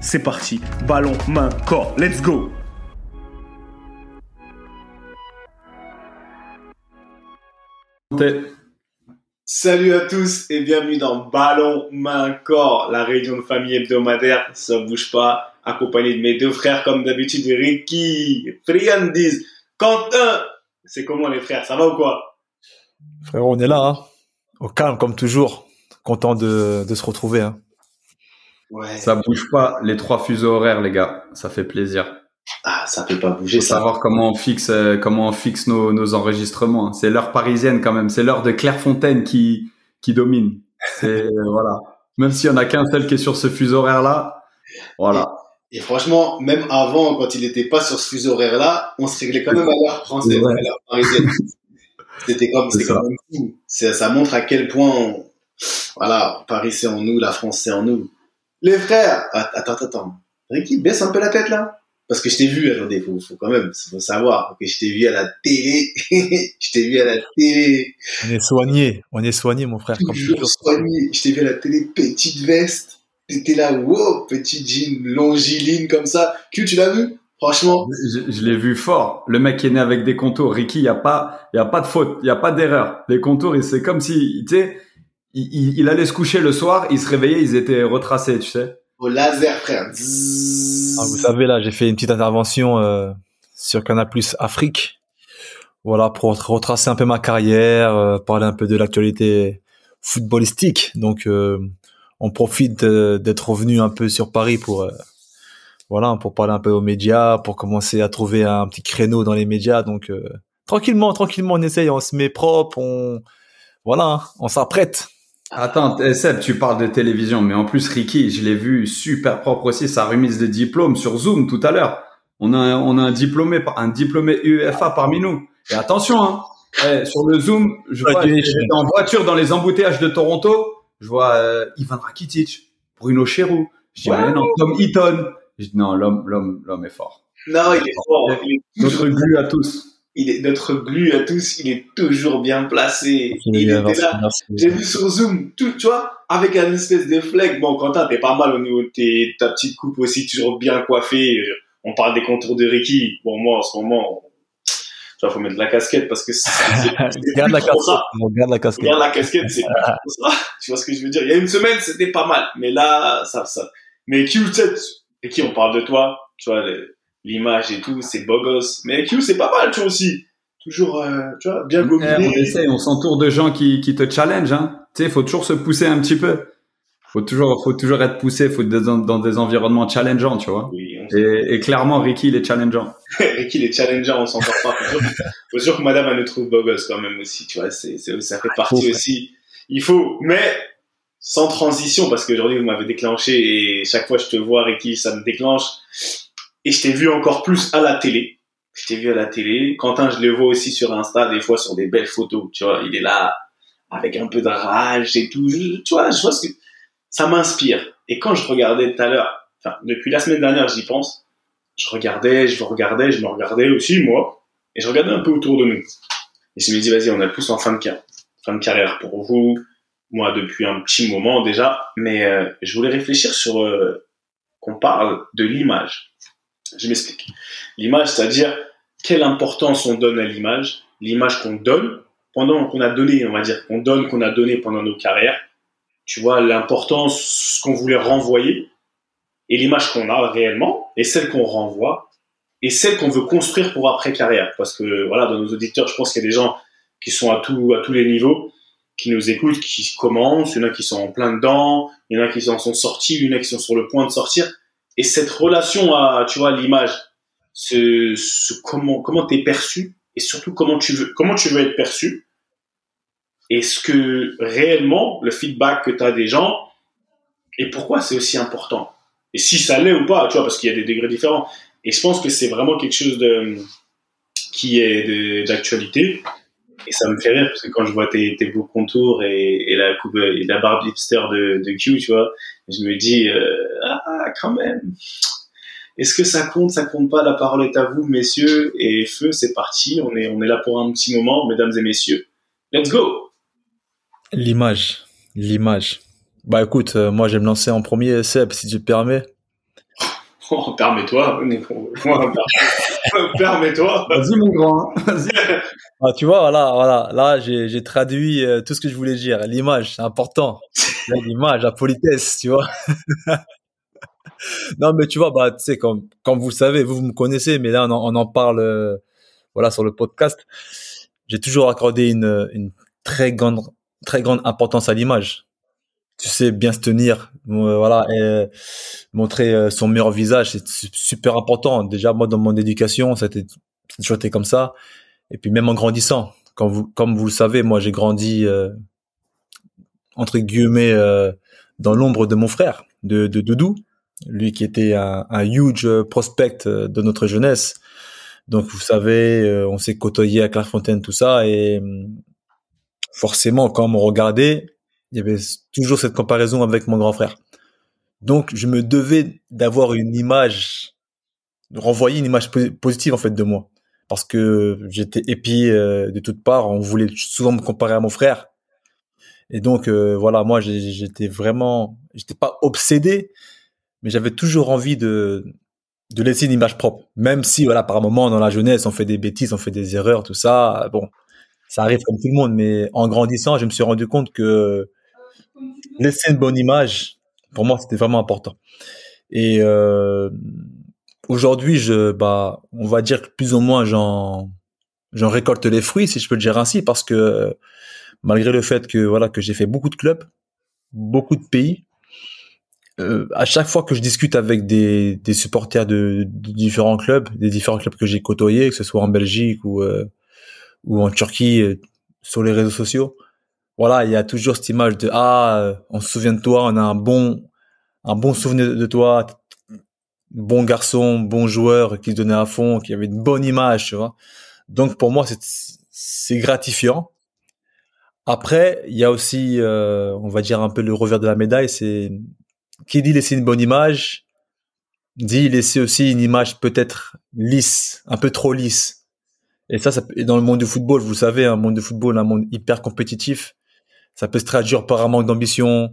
c'est parti. Ballon, main, corps. Let's go Salut à tous et bienvenue dans Ballon, main, corps, la réunion de famille hebdomadaire. Ça bouge pas, accompagné de mes deux frères comme d'habitude, Ricky, Friandis, Quentin. C'est comment les frères Ça va ou quoi? Frère, on est là, hein. au calme comme toujours. Content de, de se retrouver. Hein. Ouais. Ça bouge pas les trois fuseaux horaires, les gars. Ça fait plaisir. Ah, ça peut pas bouger. Faut savoir comment on fixe, euh, comment on fixe nos, nos enregistrements. Hein. C'est l'heure parisienne quand même. C'est l'heure de Clairefontaine qui qui domine. C'est voilà. Même s'il y en a qu'un seul qui est sur ce fuseau horaire là, voilà. Et, franchement, même avant, quand il n'était pas sur ce fuseau horaire là, on se réglait quand même à l'heure française, à l'heure parisienne. C'était comme, c'était quand même fou. Ça montre à quel point, voilà, Paris c'est en nous, la France c'est en nous. Les frères, attends, attends, attends. Ricky, baisse un peu la tête là. Parce que je t'ai vu, attendez, faut, faut quand même, faut savoir que je t'ai vu à la télé. je t'ai vu à la télé. On est soigné, on est soigné, mon frère. Toujours soigné. Je t'ai vu à la télé, petite veste. T'étais là, wow, petit jean longiline comme ça. Q, tu l'as vu? Franchement. Je, l'ai vu fort. Le mec qui est né avec des contours. Ricky, il y a pas, y a pas de faute, il y a pas d'erreur. Les contours, c'est comme si, tu sais, il, il, allait se coucher le soir, il se réveillait, ils étaient retracés, tu sais. Au laser, frère. Ah, vous savez, là, j'ai fait une petite intervention euh, sur Canal Plus Afrique. Voilà, pour retracer un peu ma carrière, euh, parler un peu de l'actualité footballistique. Donc, euh, on profite d'être revenu un peu sur Paris pour, euh, voilà, pour parler un peu aux médias, pour commencer à trouver un petit créneau dans les médias. Donc, tranquillement, tranquillement, on essaye, on se met propre, on, voilà, hein, on s'apprête. Attends, eh, Seb, tu parles de télévision, mais en plus, Ricky, je l'ai vu super propre aussi, sa remise de diplôme sur Zoom tout à l'heure. On a, on a un diplômé, un diplômé UEFA parmi nous. Et attention, hein, eh, sur le Zoom, je vois, j'étais en voiture dans les embouteillages de Toronto, je vois euh, Ivan Rakitic, Bruno Cherou. Je dis, non, Tom Eaton. Je dis, non, l'homme, l'homme, l'homme est fort. Non, il est fort. Notre glu à tous il est notre glu à tous, il est toujours bien placé. Il, était là. J'ai vu sur Zoom, tout, tu vois, avec un espèce de flag. Bon, Quentin, t'es pas mal au niveau de ta petite coupe aussi, toujours bien coiffé. On parle des contours de Ricky. Bon, moi, en ce moment, tu vois, faut mettre de la casquette parce que c'est, Garde la casquette. Garde la casquette. Garde la casquette, c'est pas ça. Tu vois ce que je veux dire? Il y a une semaine, c'était pas mal. Mais là, ça, ça. Mais Q, qui on parle de toi? Tu vois, l'image et tout, c'est beau gosse. Mais Q, c'est pas mal, tu vois aussi. Toujours, euh, tu vois, bien gominé. on essaye, on s'entoure de gens qui, qui te challenge, hein. Tu sais, faut toujours se pousser un petit peu. Faut toujours, faut toujours être poussé, faut être dans, dans des environnements challengeants, tu vois. Oui, et, et, clairement, Ricky, il est challengeant. Ricky, il est challengeant, on s'en sort pas. faut, faut toujours que madame, elle nous trouve beau gosse quand même aussi, tu vois. C'est, c'est, ça fait partie aussi. Il faut, mais sans transition, parce qu'aujourd'hui, vous m'avez déclenché et chaque fois, je te vois, Ricky, ça me déclenche et je t'ai vu encore plus à la télé. Je t'ai vu à la télé. Quentin, je le vois aussi sur Insta, des fois sur des belles photos. Tu vois, il est là avec un peu de rage et tout. tu vois, je vois ce que ça m'inspire. Et quand je regardais tout à l'heure, enfin depuis la semaine dernière, j'y pense. Je regardais, je regardais, je me regardais aussi moi, et je regardais un peu autour de nous. Et je me dis, vas-y, on est tous en fin de carrière, fin de carrière pour vous. Moi, depuis un petit moment déjà, mais euh, je voulais réfléchir sur euh, qu'on parle de l'image je m'explique. L'image, c'est-à-dire quelle importance on donne à l'image, l'image qu'on donne pendant qu'on a donné, on va dire, qu'on donne, qu'on a donné pendant nos carrières, tu vois, l'importance qu'on voulait renvoyer et l'image qu'on a réellement et celle qu'on renvoie et celle qu'on veut construire pour après carrière. Parce que voilà, dans nos auditeurs, je pense qu'il y a des gens qui sont à à tous les niveaux, qui nous écoutent, qui commencent, il y en a qui sont en plein dedans, il y en a qui en sont sortis, il y en a qui sont sur le point de sortir. Et cette relation à, tu vois, l'image, ce, comment, comment t'es perçu et surtout comment tu veux, comment tu veux être perçu. Est-ce que réellement le feedback que tu as des gens et pourquoi c'est aussi important? Et si ça l'est ou pas, tu vois, parce qu'il y a des degrés différents. Et je pense que c'est vraiment quelque chose de, qui est d'actualité. Et ça me fait rire parce que quand je vois tes, tes beaux contours et, la la barbe hipster de, de Q, tu vois, je me dis euh, ah quand même. Est-ce que ça compte, ça compte pas La parole est à vous, messieurs. Et feu, c'est parti. On est là pour un petit moment, mesdames et messieurs. Let's go. L'image, l'image. Bah écoute, euh, moi je vais me lancer en premier, Seb, si tu te permets. Oh, permets-toi, permets-toi. Vas-y mon grand, vas-y. Ah, tu vois, voilà, voilà, là j'ai traduit euh, tout ce que je voulais dire. L'image, c'est important. L'image, la politesse, tu vois. non, mais tu vois, bah, tu sais, comme, comme vous le savez, vous, vous me connaissez, mais là on en, on en parle, euh, voilà, sur le podcast. J'ai toujours accordé une, une très grande, très grande importance à l'image tu sais bien se tenir, euh, voilà, et montrer euh, son meilleur visage, c'est super important. Déjà moi dans mon éducation, ça a toujours été comme ça. Et puis même en grandissant, comme vous, comme vous le savez, moi j'ai grandi euh, entre guillemets dans l'ombre de mon frère, de, de Doudou, lui qui était un, un huge prospect de notre jeunesse. Donc vous savez, on s'est côtoyé à Clairefontaine, tout ça, et forcément quand on regardait, il y avait toujours cette comparaison avec mon grand frère. Donc, je me devais d'avoir une image, de renvoyer une image positive en fait de moi, parce que j'étais épié euh, de toutes parts. On voulait souvent me comparer à mon frère, et donc euh, voilà, moi j'étais vraiment, j'étais pas obsédé, mais j'avais toujours envie de de laisser une image propre, même si voilà par moment dans la jeunesse on fait des bêtises, on fait des erreurs, tout ça. Bon, ça arrive comme tout le monde, mais en grandissant, je me suis rendu compte que laisser une bonne image, pour moi, c'était vraiment important. Et euh, aujourd'hui, je, bah, on va dire que plus ou moins, j'en, j'en récolte les fruits, si je peux le dire ainsi, parce que malgré le fait que voilà que j'ai fait beaucoup de clubs, beaucoup de pays, euh, à chaque fois que je discute avec des, des supporters de, de, différents clubs, des différents clubs que j'ai côtoyés, que ce soit en Belgique ou euh, ou en Turquie, euh, sur les réseaux sociaux, voilà, il y a toujours cette image de ah, euh, on se souvient de toi, on a un bon un bon souvenir de toi, bon garçon, bon joueur qui donnait à fond, qui avait une bonne image, tu vois. Donc pour moi, c'est gratifiant. Après, il y a aussi, euh, on va dire un peu le revers de la médaille, c'est qui dit laisser une bonne image, dit laisser aussi une image peut-être lisse, un peu trop lisse. Et ça, ça dans le monde du football, vous savez, un monde de football, un monde hyper compétitif ça peut se traduire par un manque d'ambition,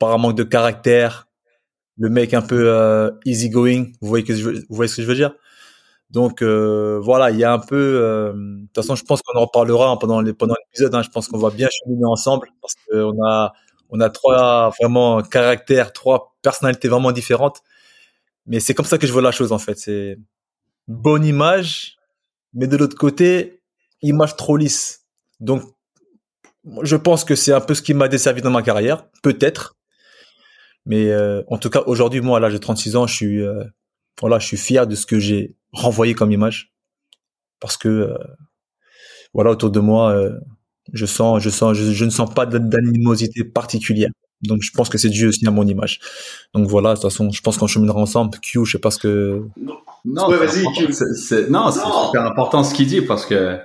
par un manque de caractère, le mec un peu euh, easy going. Vous voyez ce que je veux dire? Donc euh, voilà, il y a un peu. Euh, de toute façon, je pense qu'on en reparlera pendant les, pendant l'épisode. Hein, je pense qu'on va bien cheminer ensemble parce qu'on a on a trois vraiment caractères, trois personnalités vraiment différentes. Mais c'est comme ça que je vois la chose en fait. C'est bonne image, mais de l'autre côté, image trop lisse. Donc je pense que c'est un peu ce qui m'a desservi dans ma carrière, peut-être. Mais euh, en tout cas, aujourd'hui, moi, là, j'ai 36 ans, je suis, euh, voilà, je suis fier de ce que j'ai renvoyé comme image, parce que, euh, voilà, autour de moi, je sens, je sens, je, ne sens pas d'animosité particulière. Donc, je pense que c'est dû aussi à mon image. Donc voilà, de toute façon, je pense qu'on cheminera ensemble. Q, je sais pas ce que. Non, non, vas-y, Q. C'est, non, c'est super important ce qu'il dit parce que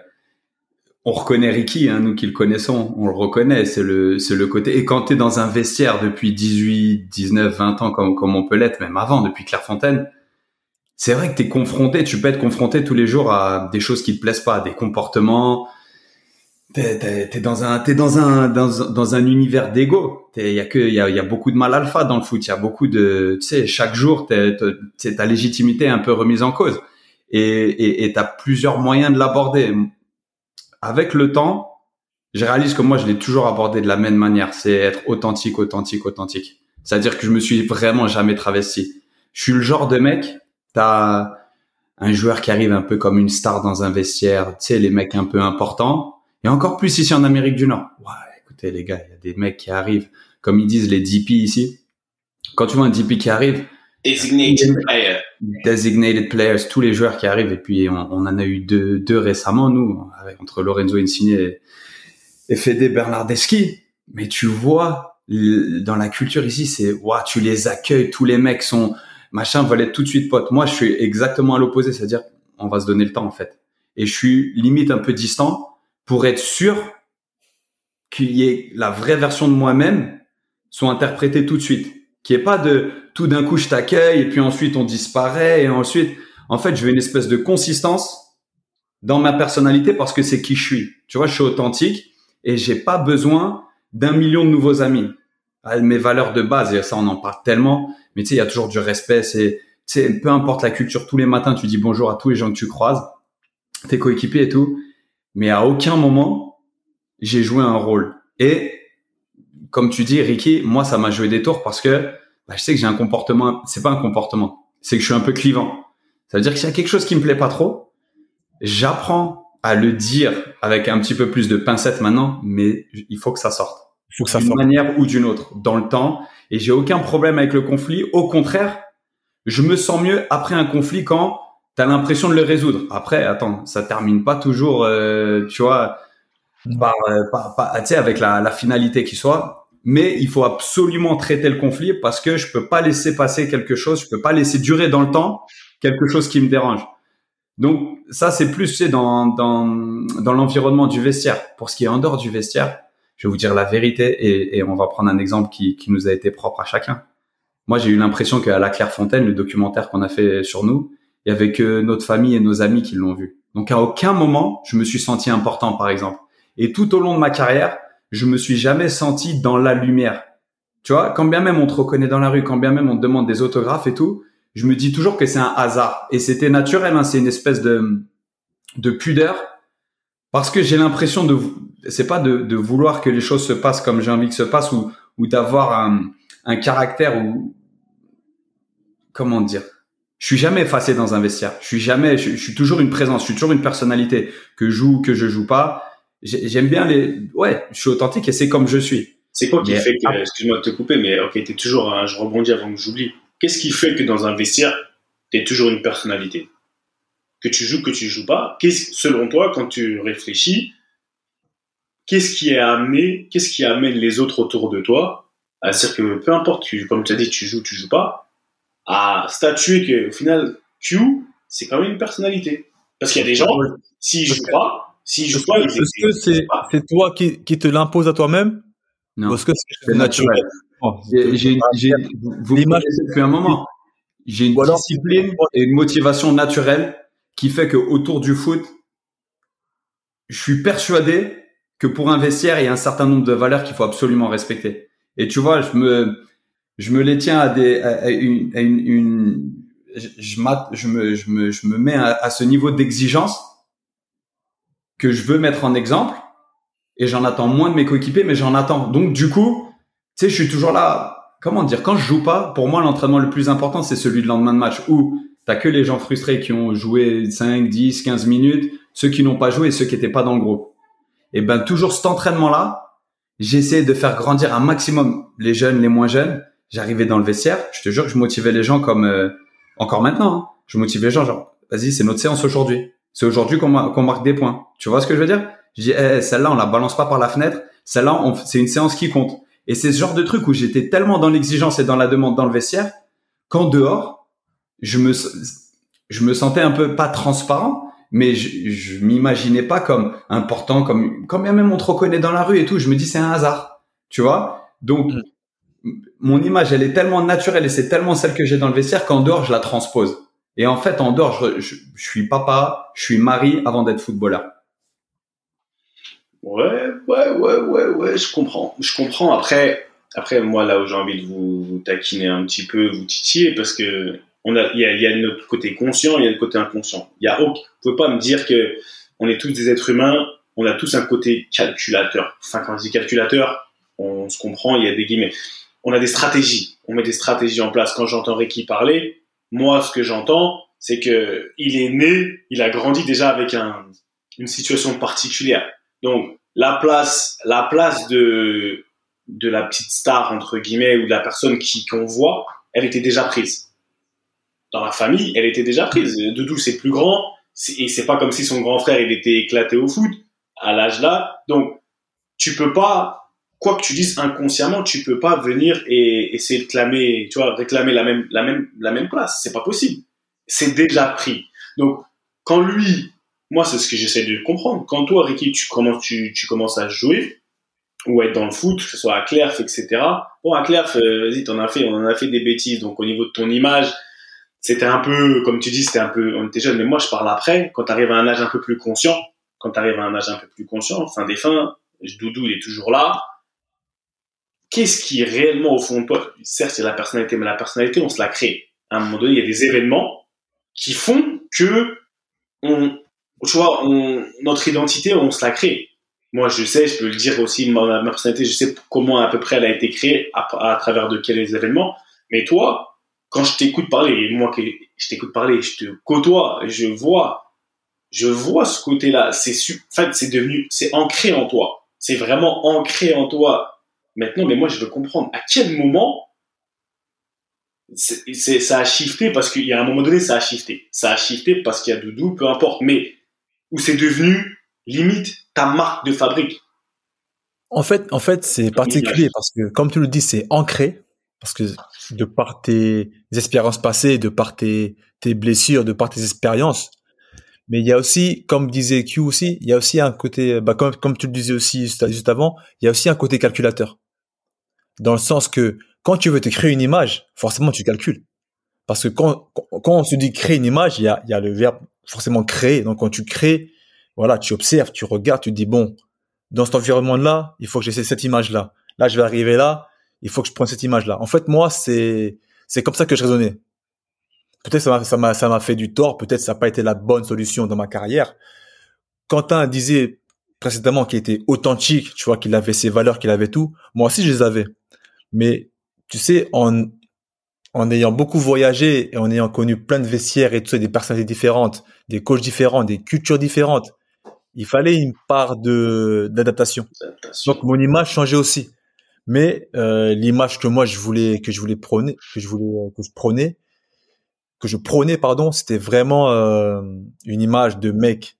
on reconnaît Ricky, hein, nous qui le connaissons, on le reconnaît, c'est le, c'est le côté. Et quand tu es dans un vestiaire depuis 18, 19, 20 ans, comme, comme on peut l'être, même avant, depuis Clairefontaine, c'est vrai que tu es confronté, tu peux être confronté tous les jours à des choses qui te plaisent pas, des comportements. T'es, t'es, dans un, t'es dans un, dans, dans un univers d'ego. Il y a que, y a, y a beaucoup de mal alpha dans le foot. Y a beaucoup de, tu sais, chaque jour, t'es, ta légitimité est un peu remise en cause. Et, et, et t'as plusieurs moyens de l'aborder avec le temps, je réalise que moi, je l'ai toujours abordé de la même manière. C'est être authentique, authentique, authentique. C'est-à-dire que je me suis vraiment jamais travesti. Je suis le genre de mec, t'as un joueur qui arrive un peu comme une star dans un vestiaire, tu sais, les mecs un peu importants. Et encore plus ici en Amérique du Nord. Ouais, écoutez, les gars, il y a des mecs qui arrivent, comme ils disent les DP ici. Quand tu vois un DP qui arrive, Designated player. Designated players, tous les joueurs qui arrivent, et puis on, on en a eu deux, deux récemment, nous, entre Lorenzo Insigne et, et Fede Bernardeschi. Mais tu vois, dans la culture ici, c'est, waouh, tu les accueilles, tous les mecs sont, machin, veulent être tout de suite potes. Moi, je suis exactement à l'opposé, c'est-à-dire, on va se donner le temps, en fait. Et je suis limite un peu distant pour être sûr qu'il y ait la vraie version de moi-même soit interprétée tout de suite. N'y ait pas de, tout d'un coup, je t'accueille et puis ensuite on disparaît et ensuite, en fait, je veux une espèce de consistance dans ma personnalité parce que c'est qui je suis. Tu vois, je suis authentique et j'ai pas besoin d'un million de nouveaux amis. Ah, mes valeurs de base, et ça on en parle tellement, mais tu sais, il y a toujours du respect, c'est, tu sais, peu importe la culture, tous les matins tu dis bonjour à tous les gens que tu croises, tes coéquipiers et tout, mais à aucun moment j'ai joué un rôle. Et comme tu dis, Ricky, moi ça m'a joué des tours parce que bah, je sais que j'ai un comportement, c'est pas un comportement, c'est que je suis un peu clivant. Ça veut dire que s'il y a quelque chose qui me plaît pas trop, j'apprends à le dire avec un petit peu plus de pincettes maintenant, mais il faut que ça sorte. Il faut que ça d'une sorte. manière ou d'une autre, dans le temps. Et j'ai aucun problème avec le conflit. Au contraire, je me sens mieux après un conflit quand tu as l'impression de le résoudre. Après, attends, ça termine pas toujours, euh, tu vois, par, euh, par- par- tu sais, avec la, la finalité qui soit. Mais il faut absolument traiter le conflit parce que je peux pas laisser passer quelque chose, je peux pas laisser durer dans le temps quelque chose qui me dérange. Donc ça, c'est plus sais, dans, dans, dans l'environnement du vestiaire. Pour ce qui est en dehors du vestiaire, je vais vous dire la vérité et, et on va prendre un exemple qui, qui nous a été propre à chacun. Moi, j'ai eu l'impression qu'à la Clairefontaine, le documentaire qu'on a fait sur nous, il y avait que notre famille et nos amis qui l'ont vu. Donc à aucun moment, je me suis senti important, par exemple. Et tout au long de ma carrière, je me suis jamais senti dans la lumière. Tu vois, quand bien même on te reconnaît dans la rue, quand bien même on te demande des autographes et tout, je me dis toujours que c'est un hasard. Et c'était naturel, hein, c'est une espèce de, de pudeur. Parce que j'ai l'impression de, c'est pas de, de vouloir que les choses se passent comme j'ai envie que se passent ou, ou d'avoir un, un caractère ou, comment dire, je suis jamais effacé dans un vestiaire. Je suis jamais, je, je suis toujours une présence, je suis toujours une personnalité que je joue, que je joue pas. J'ai- J'aime bien les, ouais, je suis authentique et c'est comme je suis. C'est quoi qui Mais- fait que, excuse-moi de te couper, mais ok, t'es toujours, je rebondis avant que j'oublie. Qu'est-ce qui fait que dans un vestiaire, t'es toujours une personnalité? Que tu joues, que tu joues pas? Qu'est-ce, selon toi, quand tu réfléchis, qu'est-ce qui est amené, qu'est-ce qui amène les autres autour de toi à dire que peu importe, tu, comme tu as dit, tu joues, tu joues pas, à statuer que au final, Q, c'est quand même une personnalité. Parce qu'il y a des gens, s'ils jouent pas, pas, que- ils est-ce que c'est toi qui, qui te l'impose à toi-même Non. est-ce que c'est naturel. Bon, J'ai, vous depuis un moment. J'ai une discipline et une motivation naturelle qui fait que autour du foot, je suis persuadé que pour un vestiaire, il y a un certain nombre de valeurs qu'il faut absolument respecter. Et tu vois, je me, je me les tiens à des, à, à une, à une, une- je, je, je me, je me, je me mets à, à ce niveau d'exigence que je veux mettre en exemple et j'en attends moins de mes coéquipiers, mais j'en attends. Donc, du coup, tu sais, je suis toujours là. Comment dire? Quand je joue pas, pour moi, l'entraînement le plus important, c'est celui de lendemain de match où t'as que les gens frustrés qui ont joué 5, 10, 15 minutes, ceux qui n'ont pas joué et ceux qui étaient pas dans le groupe. Et ben, toujours cet entraînement-là, j'essaie de faire grandir un maximum les jeunes, les moins jeunes. J'arrivais dans le vestiaire, je te jure que je motivais les gens comme euh, encore maintenant. hein. je motive les gens genre, vas-y, c'est notre séance aujourd'hui. C'est aujourd'hui qu'on mar- qu'on marque des points. Tu vois ce que je veux dire? Je dis, eh, celle-là, on la balance pas par la fenêtre. Celle-là, c'est une séance qui compte. Et c'est ce genre de truc où j'étais tellement dans l'exigence et dans la demande dans le vestiaire qu'en dehors, je me, je me sentais un peu pas transparent, mais je, je m'imaginais pas comme important, comme, quand bien même on te reconnaît dans la rue et tout, je me dis c'est un hasard, tu vois? Donc, mon image, elle est tellement naturelle et c'est tellement celle que j'ai dans le vestiaire qu'en dehors, je la transpose. Et en fait, en dehors, je, suis papa, je suis mari avant d'être footballeur. Ouais, ouais, ouais, ouais, ouais, je comprends. Je comprends. Après, après moi, là où j'ai envie de vous, taquiner un petit peu, vous titiller, parce que on a, il y a, y notre côté conscient, il y a le côté inconscient. Il y a vous pouvez pas me dire que on est tous des êtres humains, on a tous un côté calculateur. Enfin, quand je dis calculateur, on se comprend, il y a des guillemets. On a des stratégies. On met des stratégies en place. Quand j'entends Ricky parler, moi, ce que j'entends, c'est que il est né, il a grandi déjà avec un, une situation particulière. Donc, la place, la place de, de la petite star, entre guillemets, ou de la personne qui, qu'on voit, elle était déjà prise. Dans la famille, elle était déjà prise. Doudou, c'est plus grand, et c'est pas comme si son grand frère, il était éclaté au foot, à l'âge là. Donc, tu peux pas, quoi que tu dises inconsciemment, tu peux pas venir et essayer de clamer, tu vois, réclamer la même, la même, la même place. C'est pas possible. C'est déjà pris. Donc, quand lui, moi, c'est ce que j'essaie de comprendre. Quand toi, Ricky, tu commences, tu, commences à jouer, ou être dans le foot, que ce soit à Clerf, etc. Bon, à Clerf, euh, vas-y, t'en as fait, on en a fait des bêtises. Donc, au niveau de ton image, c'était un peu, comme tu dis, c'était un peu, on était jeune. Mais moi, je parle après, quand tu arrives à un âge un peu plus conscient, quand tu arrives à un âge un peu plus conscient, fin des fins, Doudou, il est toujours là. Qu'est-ce qui est réellement au fond de toi? Certes, c'est la personnalité, mais la personnalité, on se la crée. À un moment donné, il y a des événements qui font que on, tu vois, notre identité, on se la crée. Moi, je sais, je peux le dire aussi, ma, personnalité, je sais comment à peu près elle a été créée, à, travers de quels événements. Mais toi, quand je t'écoute parler, moi je t'écoute parler, je te côtoie, je vois, je vois ce côté-là. C'est en fait, c'est devenu, c'est ancré en toi. C'est vraiment ancré en toi. Maintenant, mais moi, je veux comprendre à quel moment c'est, ça a shifté parce qu'il y a un moment donné, ça a shifté. Ça a shifté parce qu'il y a Doudou, peu importe. Mais où c'est devenu limite ta marque de fabrique. En fait, en fait, c'est particulier parce que, comme tu le dis, c'est ancré parce que de par tes expériences passées, de par tes, tes blessures, de par tes expériences. Mais il y a aussi, comme disait Q aussi, il y a aussi un côté, bah comme, comme tu le disais aussi juste avant, il y a aussi un côté calculateur. Dans le sens que quand tu veux te créer une image, forcément tu calcules. Parce que quand, quand on se dit créer une image, il y a, y a le verbe forcément créer. Donc quand tu crées, voilà, tu observes, tu regardes, tu te dis, bon, dans cet environnement-là, il faut que j'essaie cette image-là. Là, je vais arriver là, il faut que je prenne cette image-là. En fait, moi, c'est c'est comme ça que je raisonnais. Peut-être ça m'a ça m'a ça m'a fait du tort. Peut-être ça n'a pas été la bonne solution dans ma carrière. Quentin disait précédemment qu'il était authentique, tu vois, qu'il avait ses valeurs, qu'il avait tout. Moi aussi, je les avais. Mais tu sais, en en ayant beaucoup voyagé et en ayant connu plein de vestiaires et tout ça, des personnalités différentes, des coachs différents, des cultures différentes, il fallait une part de d'adaptation. Donc mon image changeait aussi. Mais euh, l'image que moi je voulais que je voulais prôner que je voulais euh, que je prônais que je prônais pardon c'était vraiment euh, une image de mec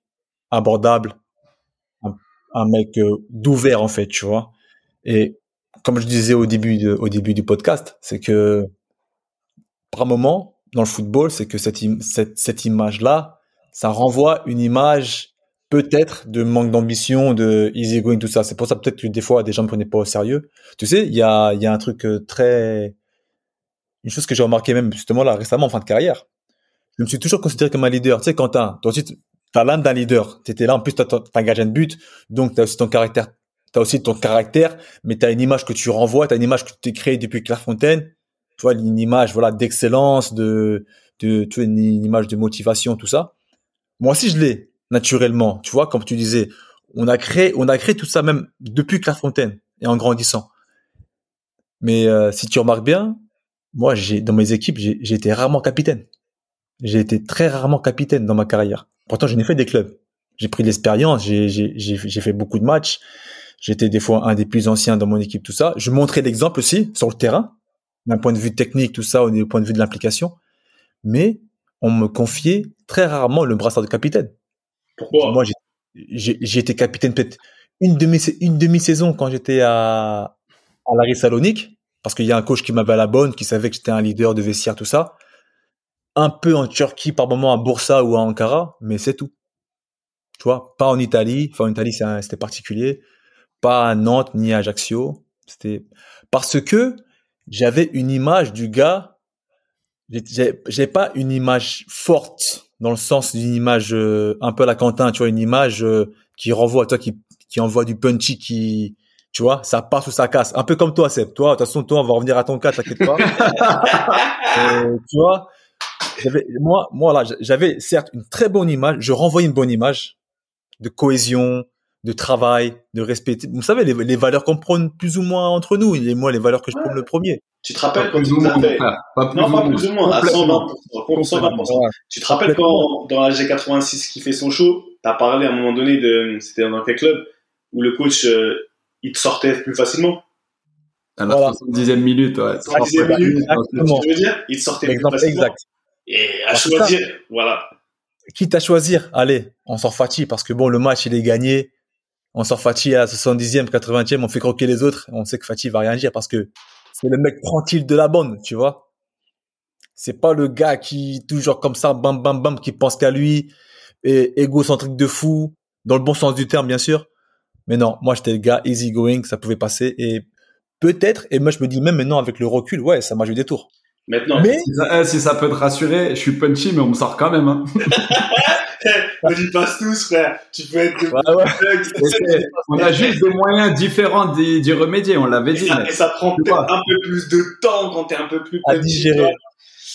abordable un, mec d'ouvert en fait tu vois. Et comme je disais au début du podcast c'est que par moment dans le football c'est que cette, cette, cette image là ça renvoie une image peut-être de manque d'ambition, de easy going, tout ça. C'est pour ça peut-être que des fois des gens me prenaient pas au sérieux. Tu sais, il y a, un truc euh, très, une chose que j'ai remarqué même justement là récemment en fin de carrière. Je me suis toujours considéré comme un leader. Tu sais, Quentin, toi aussi, t'as l'âme d'un leader. T'étais là, en plus, t'as un gardien de but, donc t'as aussi ton caractère, t'as aussi ton caractère, mais t'as une image que tu renvoies, t'as une image que tu t'es créée depuis Clairefontaine. Tu vois, une image, voilà, d'excellence, de, de, tu une image de motivation, tout ça. Moi aussi, je l'ai naturellement. Tu vois, comme tu disais, on a créé, on a créé tout ça même depuis Clairefontaine et en grandissant. Mais euh, si tu remarques bien, moi, j'ai dans mes équipes, j'ai été rarement capitaine. J'ai été très rarement capitaine dans ma carrière. Pourtant, je n'ai fait des clubs. J'ai pris de l'expérience, j'ai fait beaucoup de matchs. J'étais des fois un des plus anciens dans mon équipe, tout ça. Je montrais l'exemple aussi sur le terrain, d'un point de vue technique, tout ça, au point de vue de l'implication. Mais on me confiait très rarement le brassard de capitaine. Moi, j'ai été capitaine peut-être une demi une demi-saison quand j'étais à à Larry Salonique parce qu'il y a un coach qui m'avait à la bonne, qui savait que j'étais un leader de vestiaire tout ça. Un peu en Turquie par moment à Bursa ou à Ankara, mais c'est tout. Tu vois, pas en Italie. Enfin, en Italie, c'était particulier. Pas à Nantes ni à Ajaccio. C'était parce que j'avais une image du gars. J'ai pas une image forte dans le sens d'une image euh, un peu à la Quentin, tu vois, une image euh, qui renvoie à toi, qui, qui envoie du punchy, qui, tu vois, ça passe ou ça casse. Un peu comme toi, Seb. Toi, de toute façon, toi, on va revenir à ton cas, t'inquiète pas. euh, tu vois, moi, moi là, j'avais certes une très bonne image. Je renvoyais une bonne image de cohésion, de travail, de respect. Vous savez, les, les valeurs qu'on prône plus ou moins entre nous, et moi, les valeurs que je prône le premier. Tu te rappelles Pas quand tu avais... frère. Pas plus Non, pas plus ou moins, à Complètement. 120%. 120%. Tu te rappelles quand, dans la G86 qui fait son show, t'as parlé à un moment donné de, c'était dans quel club, où le coach, euh, il te sortait plus facilement? À la Voilà. 70e minute, ouais. 70e minute. Exactement. Tu veux dire? Il te sortait plus facilement. exact. Et à choisir, voilà. Quitte à choisir, allez, on sort Fati parce que bon, le match, il est gagné. On sort Fati à la 70e, 80e, on fait croquer les autres. On sait que Fati va rien dire parce que c'est le mec tranquille de la bande, tu vois. C'est pas le gars qui, toujours comme ça, bam, bam, bam, qui pense qu'à lui, et égocentrique de fou, dans le bon sens du terme, bien sûr. Mais non, moi, j'étais le gars easy going, ça pouvait passer. Et peut-être, et moi, je me dis même maintenant, avec le recul, ouais, ça m'a joué des tours. Maintenant, Mais, Si ça, eh, si ça peut te rassurer, je suis punchy, mais on me sort quand même. Hein. on y passe tous, frère. Tu peux être de Ouais, on a juste des moyens différents d'y remédier, on l'avait dit. ça, mais et ça prend peut-être un peu plus de temps quand t'es un peu plus à digérer.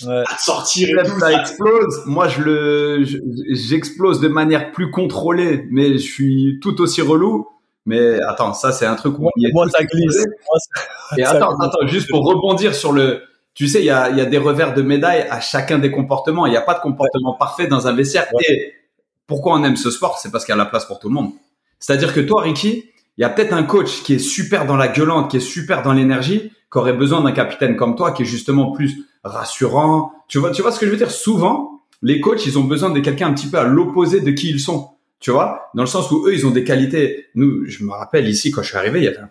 Ouais. à sortir et tout. ça ça. explose. Moi, je le, je- j'explose de manière plus contrôlée, mais je suis tout aussi relou. Mais attends, ça, c'est un truc où Moi, on y est moi, tous ça glisse. exposés. Moi, ça- Et ça attends, glisse. attends, juste pour rebondir sur le, tu sais, il y a, y a des revers de médaille à chacun des comportements. Il n'y a pas de comportement parfait dans un vestiaire. Ouais. Et pourquoi on aime ce sport? C'est parce qu'il y a la place pour tout le monde. C'est-à-dire que toi, Ricky, il y a peut-être un coach qui est super dans la gueulante, qui est super dans l'énergie, qui aurait besoin d'un capitaine comme toi, qui est justement plus rassurant. Tu vois, tu vois ce que je veux dire? Souvent, les coachs, ils ont besoin de quelqu'un un petit peu à l'opposé de qui ils sont. Tu vois? Dans le sens où eux, ils ont des qualités. Nous, je me rappelle ici, quand je suis arrivé, il y avait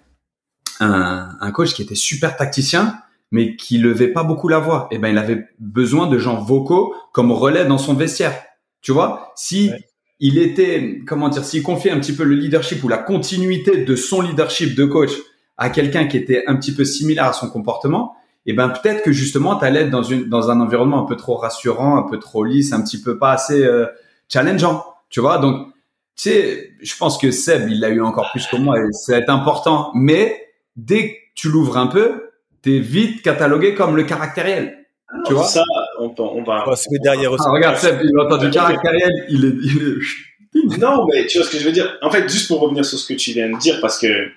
un, un coach qui était super tacticien, mais qui levait pas beaucoup la voix. Et ben, il avait besoin de gens vocaux comme relais dans son vestiaire. Tu vois Si Ouais. il était, comment dire, s'il confiait un petit peu le leadership ou la continuité de son leadership de coach à quelqu'un qui était un petit peu similaire à son comportement, et ben peut-être que justement tu allais être dans une dans un environnement un peu trop rassurant, un peu trop lisse, un petit peu pas assez euh, challengeant, tu vois. Donc tu sais, je pense que Seb, il l'a eu encore plus que moi et c'est important, mais dès que tu l'ouvres un peu, t'es vite catalogué comme le caractériel. Tu vois Ça, on, on va. On va se mettre derrière aussi. Ah, regarde Seb, il caractériel, il est, il est... Non, mais tu vois ce que je veux dire. En fait, juste pour revenir sur ce que tu viens de dire, parce que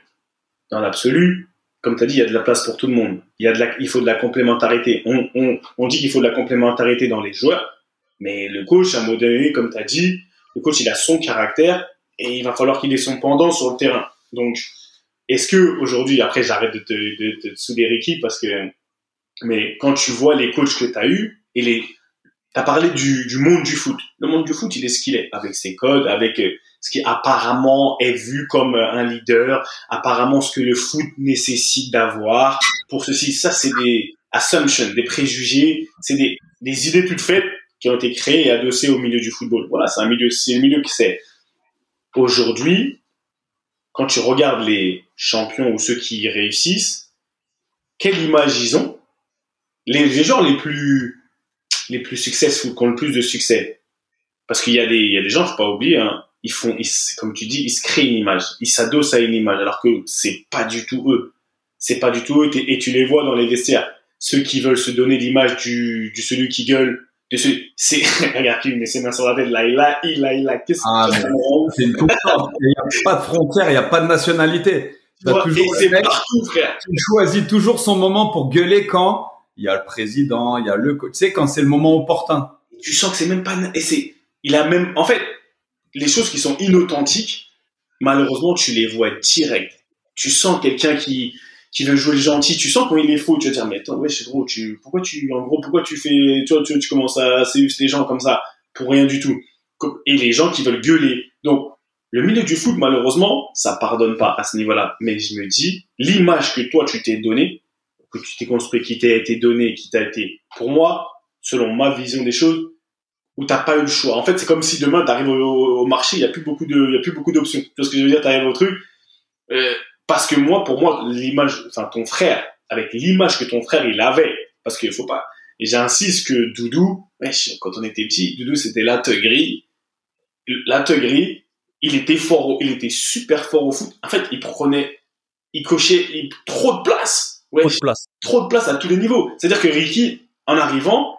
dans l'absolu, comme tu as dit, il y a de la place pour tout le monde. Il, y a de la, il faut de la complémentarité. On, on, on dit qu'il faut de la complémentarité dans les joueurs, mais le coach, à un moment donné, comme tu as dit, le coach, il a son caractère et il va falloir qu'il ait son pendant sur le terrain. Donc, est-ce que aujourd'hui, après, j'arrête de te, de, souder Ricky parce que, mais quand tu vois les coachs que tu as eus et les, tu as parlé du, monde du foot. Le monde du foot, il est ce qu'il est, avec ses codes, avec euh, ce qui apparemment est vu comme euh, un leader, apparemment ce que le foot nécessite d'avoir pour ceci. Ça, c'est des assumptions, des préjugés, c'est des, des idées toutes faites qui ont été créées et adossées au milieu du football. Voilà, c'est un milieu, c'est le milieu qui c'est. Aujourd'hui, quand tu regardes les champions ou ceux qui y réussissent, quelle image ils ont? Les, les gens les plus les plus successful, qui ont le plus de succès. Parce qu'il y a des, il y a des gens, faut pas oublier, hein, ils font, ils, comme tu dis, ils se créent une image, ils s'adossent à une image, alors que c'est pas du tout eux. C'est pas du tout eux, et tu les vois dans les vestiaires. Ceux qui veulent se donner l'image du, du celui qui gueule, de celui, c'est, regarde, met ses mains sur la tête, là, il a, il a, il a, qu'est-ce Ah, que mais- ouf. C'est une. Il n'y a pas de frontières, il n'y a pas de nationalité. Et c'est partout, frère. qui choisit toujours son moment pour gueuler quand il y a le président, il y a le coach. Tu sais, quand c'est le moment opportun. tu sens que c'est même pas et c'est il a même en fait les choses qui sont inauthentiques malheureusement tu les vois direct tu sens quelqu'un qui qui veut jouer le gentil tu sens quand il est faux tu vas dire mais attends ouais c'est gros tu pourquoi tu en gros pourquoi tu fais tu vois, tu, tu commences à séduire les gens comme ça? Pour rien du tout et les gens qui veulent gueuler donc le milieu du foot malheureusement ça pardonne pas à ce niveau-là mais je me dis l'image que toi tu t'es donné que tu t'es construit qui t'a été donné qui t'a été pour moi selon ma vision des choses où t'as pas eu le choix. En fait, c'est comme si demain t'arrives au, au marché, il y a plus beaucoup y a plus d'options. Tu vois ce que je veux dire? T'arrives au truc euh, parce que moi, pour moi, l'image, enfin ton frère, avec l'image que ton frère il avait, parce qu'il faut pas. Et j'insiste que Doudou, quand on était petit, Doudou c'était la gris. La gris, il était fort, il était super fort au foot. En fait, il prenait, il cochait il- trop de place. Trop de place. trop de place à tous les niveaux. C'est-à-dire que Ricky, en arrivant,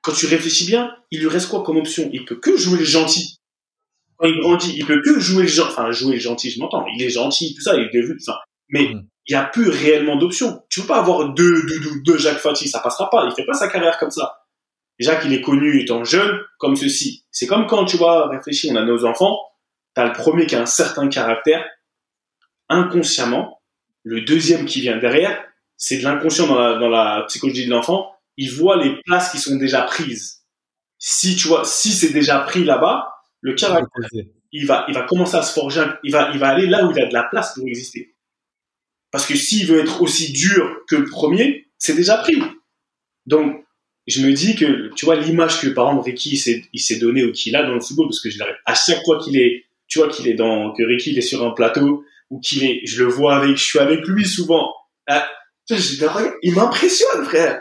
quand tu réfléchis bien, il lui reste quoi comme option? Il peut que jouer le gentil. quand il grandit, il peut que jouer le gentil, enfin, jouer le gentil, je m'entends, il est gentil, tout ça, il est devenu, enfin, mais Mm. il n'y a plus réellement d'options. Tu peux pas avoir deux, deux, deux, deux Jacques Fati, ça passera pas. Il fait pas sa carrière comme ça. Jacques, il est connu étant jeune, comme ceci. C'est comme quand, tu vois, réfléchis, on a nos enfants, t'as le premier qui a un certain caractère, inconsciemment, le deuxième qui vient derrière, c'est de l'inconscient dans la, dans la psychologie de l'enfant, il voit les places qui sont déjà prises. Si, tu vois, si c'est déjà pris là-bas, le caractère il va, il va commencer à se forger, il va, il va aller là où il a de la place pour exister. Parce que s'il veut être aussi dur que le premier, c'est déjà pris. Donc, je me dis que, tu vois, l'image que, par exemple, Ricky, il s'est- donné ou qu'il a dans le football, parce que je l'arrête, à chaque fois qu'il est, tu vois, qu'il est dans, que Ricky, il est sur un plateau, ou qu'il est, je le vois avec, je suis avec lui souvent. Ah, il m'impressionne, frère.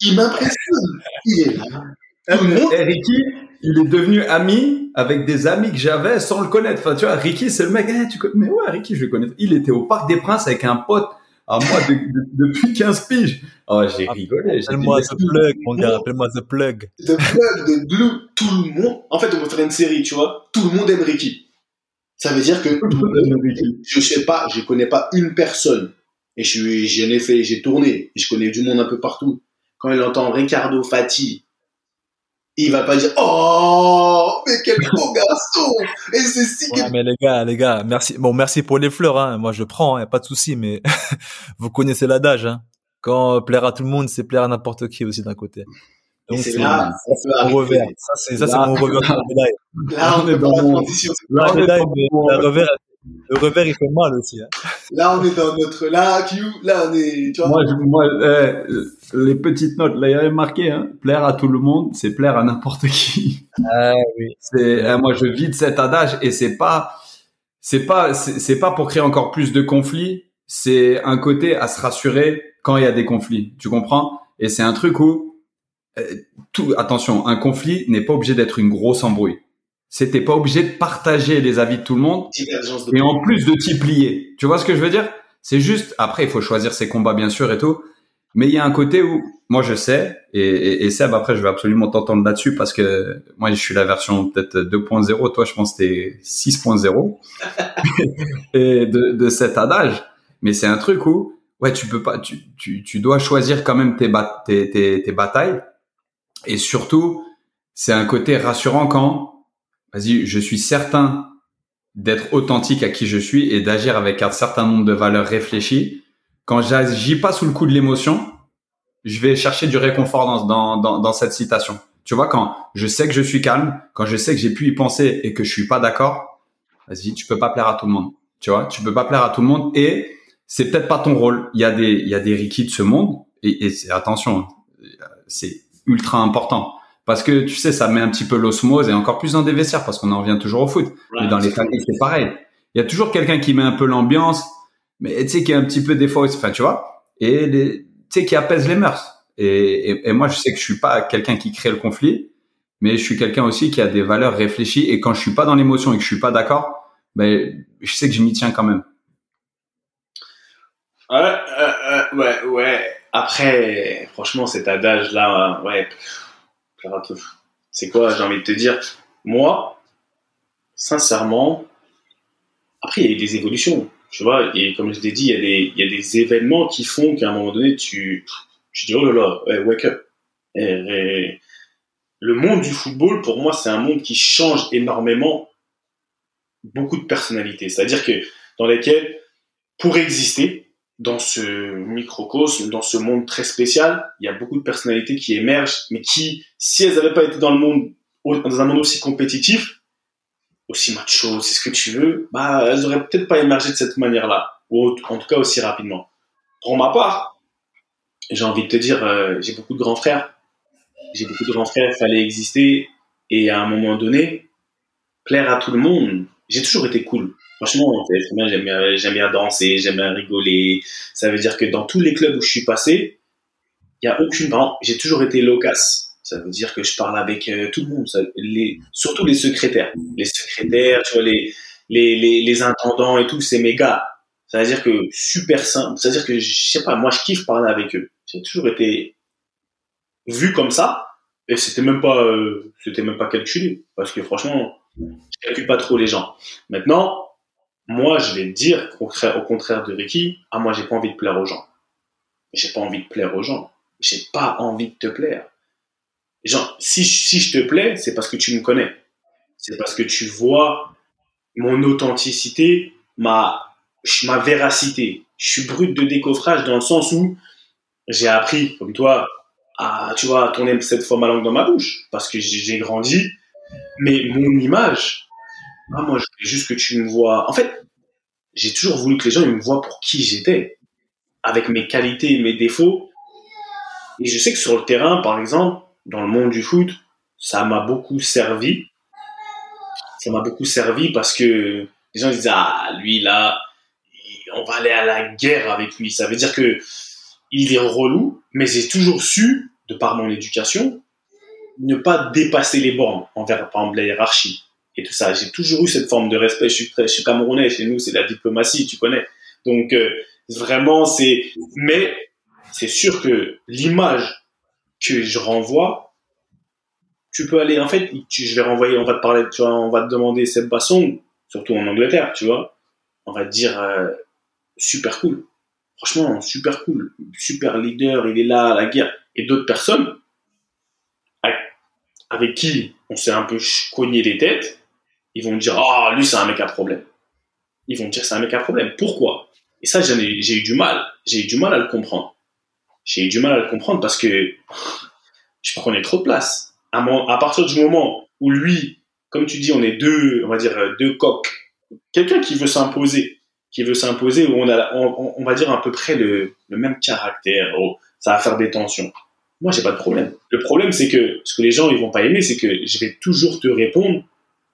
Il m'impressionne. Il est là. Monde, Et Ricky, il est devenu ami avec des amis que j'avais sans le connaître. Enfin, tu vois, Ricky, c'est le mec, eh, tu connais, mais ouais, Ricky, je le connais. Il était au Parc des Princes avec un pote à moi de- de- depuis 15 piges. Oh, j'ai Ah, rigolé. Appelle-moi The Plug, mon gars, appelle-moi The Plug. de plug, de glue, tout le monde. En fait, on va faire une série, tu vois. Tout le monde aime Ricky. Ça veut dire que tout le monde Ricky. je sais pas, je connais pas une personne. Et je suis, j'en ai fait, j'ai tourné, et je connais du monde un peu partout. Quand il entend Ricardo Fati, il va pas dire, oh, mais quel beau garçon! Et c'est si Ouais, mais les gars, les gars, merci. Bon, merci pour les fleurs. Hein. Moi, je prends, hein, pas de souci. Mais vous connaissez l'adage. Hein. Quand plaire à tout le monde, c'est plaire à n'importe qui aussi d'un côté. Donc c'est là, mon arriver. revers. Ça, c'est ça, c'est mon revers. Là, on est dans mon- Là, on dans mon- revers, le revers, il fait mal aussi. Hein. Là, on est dans notre, là, Q, là, on est, tu vois. Moi, je- moi eh, les petites notes, là, il y avait marqué, hein, plaire à tout le monde, c'est plaire à n'importe qui. Ah oui. C'est, eh, moi, je vis de cet adage et c'est pas, c'est pas, c'est c'est pas pour créer encore plus de conflits. C'est un côté à se rassurer quand il y a des conflits. Tu comprends? Et c'est un truc où, euh, tout, attention, un conflit n'est pas obligé d'être une grosse embrouille. C'était pas obligé de partager les avis de tout le monde et en plus de t'y plier. Tu vois ce que je veux dire? C'est juste, après, il faut choisir ses combats, bien sûr, et tout. Mais il y a un côté où, moi, je sais, et, et, et Seb, après, je vais absolument t'entendre là-dessus parce que moi, je suis la version peut-être 2.0. Toi, je pense que t'es 6.0. et de, de cet adage. Mais c'est un truc où, ouais, tu peux pas, tu, tu, tu dois choisir quand même tes, bat- tes, tes, tes batailles. Et surtout, c'est un côté rassurant quand, vas-y, je suis certain d'être authentique à qui je suis et d'agir avec un certain nombre de valeurs réfléchies. Quand j'agis pas sous le coup de l'émotion, je vais chercher du réconfort dans, dans, dans, dans cette citation. Tu vois, quand je sais que je suis calme, quand je sais que j'ai pu y penser et que je suis pas d'accord, vas-y, tu peux pas plaire à tout le monde. Tu vois, tu peux pas plaire à tout le monde et c'est peut-être pas ton rôle. Il y a des, il y a des Ricky de ce monde et, et attention, c'est ultra important parce que tu sais, ça met un petit peu l'osmose et encore plus dans des vestiaires parce qu'on en revient toujours au foot. Mais dans les familles, c'est pareil. Il y a toujours quelqu'un qui met un peu l'ambiance, mais tu sais, qui est un petit peu des fois, enfin, tu vois, et les- tu sais, qui apaise les mœurs. Et, et, et moi, je sais que je suis pas quelqu'un qui crée le conflit, mais je suis quelqu'un aussi qui a des valeurs réfléchies. Et quand je suis pas dans l'émotion et que je suis pas d'accord, ben, je sais que je m'y tiens quand même. Ouais, euh, euh, ouais, ouais. Après, franchement, cet adage-là, ouais. C'est quoi, j'ai envie de te dire? Moi, sincèrement, après, il y a eu des évolutions, tu vois, et comme je l'ai dit, il y, a des, événements qui font qu'à un moment donné, tu, tu dis, oh là là, ouais, wake up. Et- et le monde du football, pour moi, c'est un monde qui change énormément beaucoup de personnalités. C'est-à-dire que dans lesquelles, pour exister, dans ce microcosme, dans ce monde très spécial, il y a beaucoup de personnalités qui émergent, mais qui, si elles n'avaient pas été dans le monde, dans un monde aussi compétitif, aussi macho, c'est ce que tu veux, bah, elles auraient peut-être pas émergé de cette manière-là, ou en tout cas aussi rapidement. Pour ma part, j'ai envie de te dire, euh, j'ai beaucoup de grands frères, j'ai beaucoup de grands frères, fallait exister, et à un moment donné, plaire à tout le monde, j'ai toujours été cool. Franchement, j'aime bien, danser, j'aime bien rigoler. Ça veut dire que dans tous les clubs où je suis passé, il y a aucune. J'ai toujours été loquace. Ça veut dire que je parle avec euh, tout le monde, ça- surtout les secrétaires. Les secrétaires, tu vois, les, les, les, intendants et tout, c'est mes gars. Ça veut dire que super simple. Ça veut dire que je sais pas, moi je kiffe parler avec eux. J'ai toujours été vu comme ça et c'était même pas, euh, c'était même pas calculé parce que franchement, Je calcule pas trop les gens. Maintenant, moi, je vais dire, au contraire, de Ricky, ah, moi, j'ai pas envie de plaire aux gens. J'ai pas envie de plaire aux gens. J'ai pas envie de te plaire. Genre, si, si je te plais, c'est parce que tu me connais. C'est parce que tu vois mon authenticité, ma, ma véracité. Je suis brut de décoffrage dans le sens où j'ai appris, comme toi, à, tu vois, tourner cette fois ma langue dans ma bouche. Parce que j'ai grandi. Mais mon image, ah, moi, je veux juste que tu me vois. En fait, j'ai toujours voulu que les gens me voient pour qui j'étais. Avec mes qualités et mes défauts. Et je sais que sur le terrain, par exemple, dans le monde du foot, ça m'a beaucoup servi. Ça m'a beaucoup servi parce que les gens disent ah lui là, on va aller à la guerre avec lui. Ça veut dire que il est relou, mais j'ai toujours su, de par mon éducation, ne pas dépasser les bornes envers par exemple la hiérarchie tout ça. J'ai toujours eu cette forme de respect. Je suis, très, je suis camerounais, chez nous c'est la diplomatie, tu connais. Donc euh, vraiment c'est, mais c'est sûr que l'image que je renvoie, tu peux aller, en fait, je vais renvoyer, on va te parler, tu vois, on va te demander Seb Basson, surtout en Angleterre, tu vois, on va te dire euh, super cool. Franchement, super cool, super leader, il est là à la guerre. Et d'autres personnes avec qui on s'est un peu cogné les têtes, ils vont dire ah lui c'est un mec à problème. Ils vont dire c'est un mec à problème. Pourquoi? Et ça j'ai eu du mal, j'ai eu du mal à le comprendre j'ai eu du mal à le comprendre parce que je prenais trop de place. À, à partir du moment où lui, comme tu dis, on est deux, on va dire deux coqs, quelqu'un qui veut s'imposer, qui veut s'imposer, où on a, on, va dire à peu près le, le même caractère, oh, ça va faire des tensions. Moi, j'ai pas de problème. Le problème, c'est que ce que les gens ils vont pas aimer, c'est que je vais toujours te répondre,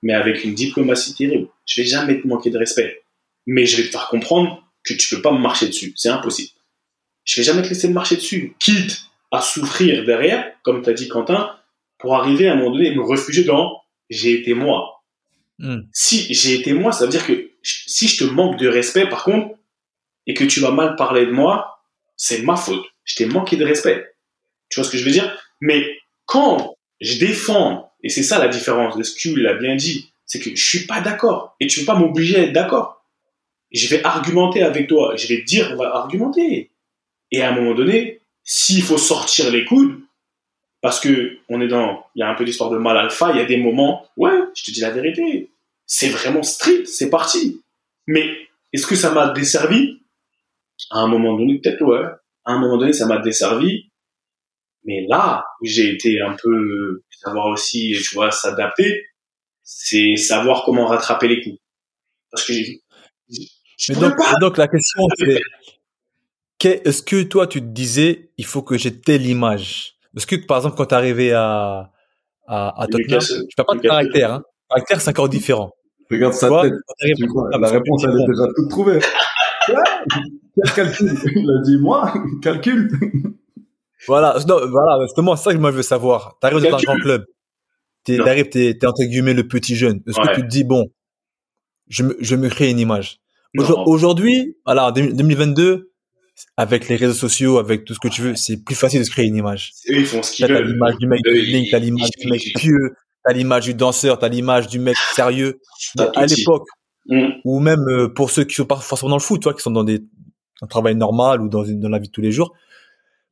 mais avec une diplomatie terrible. Je vais jamais te manquer de respect, mais je vais te faire comprendre que tu peux pas me marcher dessus. C'est impossible je vais jamais te laisser me marcher dessus, quitte à souffrir derrière, comme tu as dit Quentin, pour arriver à un moment donné me refuser dans j'ai été moi. Hmm. Si j'ai été moi, ça veut dire que si je te manque de respect, par contre, et que tu vas mal parler de moi, c'est ma faute. Je t'ai manqué de respect. Tu vois ce que je veux dire? Mais quand je défends, et c'est ça la différence de ce qu'il a bien dit, c'est que je suis pas d'accord et tu veux pas m'obliger à être d'accord. Je vais argumenter avec toi, je vais te dire, on va argumenter. Et à un moment donné, s'il faut sortir les coudes, parce que on est dans, il y a un peu d'histoire de mal alpha, il y a des moments, ouais, je te dis la vérité, c'est vraiment strict, c'est parti. Mais est-ce que ça m'a desservi? À un moment donné, peut-être ouais. À un moment donné, ça m'a desservi. Mais là où j'ai été un peu savoir aussi, tu vois, s'adapter, c'est savoir comment rattraper les coups. Parce que j'ai. Mais donc, donc la question c'est est-ce que toi, tu te disais, il faut que j'ai telle image? Est-ce que, par exemple, quand tu es arrivé à, à, à Tottenham, tu n'as pas de caractère. Hein. Caractère, c'est encore différent. Regarde sa tête. la réponse, elle est déjà toute trouvée. Quel calcul Il a dit, moi, calcul. Voilà, non, voilà, justement, c'est ça que moi je veux savoir. Tu arrives dans un grand club. Tu arrives, tu es, entre guillemets le petit jeune. Est-ce que tu te dis, bon, je me, je me crée une image? Aujourd'hui, voilà, 2022, avec les réseaux sociaux, avec tout ce que tu veux, c'est plus facile de se créer une image. Eux, ils font ce qu'ils veulent. T'as l'image du mec tu t'as l'image du mec pieux, t'as l'image du danseur, t'as l'image du mec sérieux. À l'époque, mm. ou même euh, pour ceux qui sont pas forcément dans le foot, toi, qui sont dans des, un travail normal ou dans, une, dans la vie de tous les jours.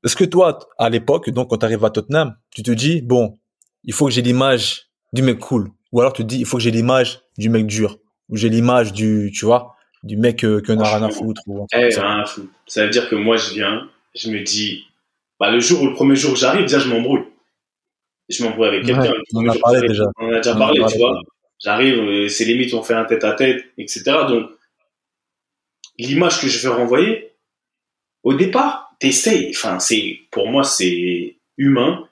Est-ce que toi, à l'époque, donc quand tu arrives à Tottenham, tu te dis, bon, il faut que j'ai l'image du mec cool. Ou alors tu te dis, il faut que j'ai l'image du mec dur. Ou j'ai l'image du, tu vois, du mec euh, qu'on a rien à foutre ou eh, ça. ça veut dire que moi je viens, je me dis, bah le jour où le premier jour où j'arrive, déjà je m'embrouille. Je m'embrouille avec quelqu'un. on en a parlé déjà. On a déjà parlé, tu vois. J'arrive, euh, c'est limite, on fait un tête à tête, etc. Donc, l'image que je veux renvoyer, au départ, t'essayes, enfin, c'est, pour moi, c'est humain.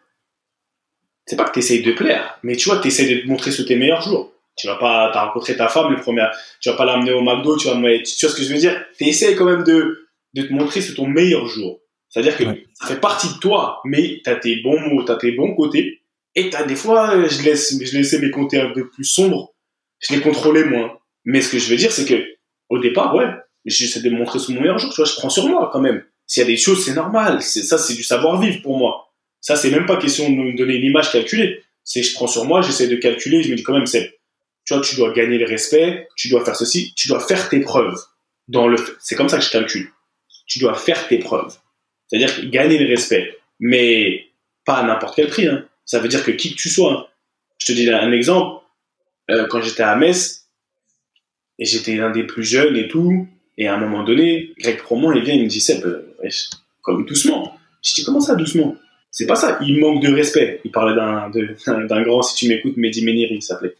C'est pas que t'essayes de plaire, mais tu vois, t'essayes de te montrer sur tes meilleurs jours. Tu vas pas, t'as rencontré ta femme, le premier, tu vas pas l'amener au McDo, tu vas, tu, vois ce que je veux dire? Tu essaies quand même de, de te montrer sur ton meilleur jour. C'est-à-dire que ça fait partie de toi, mais tu as tes bons mots, tu as tes bons côtés, et t'as des fois, je laisse, je laissais mes côtés un peu plus sombres, je les contrôlais moins. Mais ce que je veux dire, c'est que, au départ, ouais, j'essaie de me montrer sur mon meilleur jour, tu vois, je prends sur moi quand même. S'il y a des choses, c'est normal. Ça, c'est du savoir-vivre pour moi. Ça, c'est même pas question de me donner une image calculée. C'est je prends sur moi, j'essaie de calculer, je me dis quand même, c'est Tu vois, tu dois gagner le respect, tu dois faire ceci, tu dois faire tes preuves. Dans le, c'est comme ça que je calcule. Tu dois faire tes preuves. C'est-à-dire gagner le respect, mais pas à n'importe quel prix. Hein. Ça veut dire que qui que tu sois. Hein. Je te dis un exemple. Euh, quand j'étais à Metz, et j'étais l'un des plus jeunes et tout, et à un moment donné, Greg Promont, il vient, il me dit, Seb, euh, comme doucement. Je dis, comment ça, doucement? C'est pas ça, il manque de respect. Il parlait d'un, grand, si tu m'écoutes, Mehdi Menir, il s'appelait.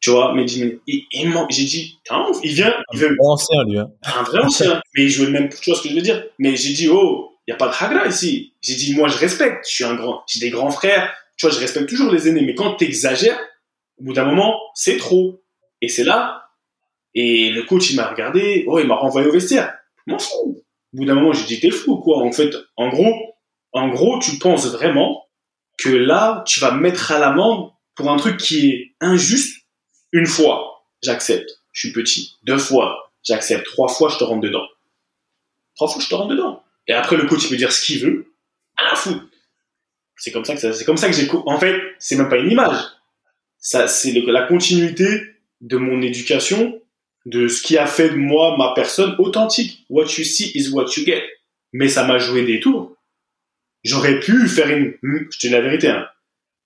Tu vois, Mehdi Menir. Il, J'ai dit, il vient, il veut. Un vrai ancien, lui. Hein. Un vrai ancien. mais je veux même, tu vois ce que je veux dire? Mais j'ai dit, oh, il n'y a pas de hagra ici. J'ai dit, moi, je respecte. Je suis un grand, j'ai des grands frères. Tu vois, je respecte toujours les aînés. Mais quand tu exagères, au bout d'un moment, c'est trop. Et c'est là. Et le coach, il m'a regardé. Oh, il m'a renvoyé au vestiaire. Je m'en fous. Au bout d'un moment, j'ai dit, t'es fou, quoi? En fait, en gros, en gros, tu penses vraiment que là, tu vas mettre à l'amende pour un truc qui est injuste? Une fois. J'accepte. Je suis petit. Deux fois. J'accepte. Trois fois, je te rentre dedans. Trois fois, je te rentre dedans. Et après, le coach, il peut dire ce qu'il veut. À la foot. C'est comme ça que c'est comme ça que j'ai, en fait, c'est même pas une image. Ça, c'est la continuité de mon éducation, de ce qui a fait de moi ma personne authentique. What you see is what you get. Mais ça m'a joué des tours. J'aurais pu faire une, je te dis la vérité, hein,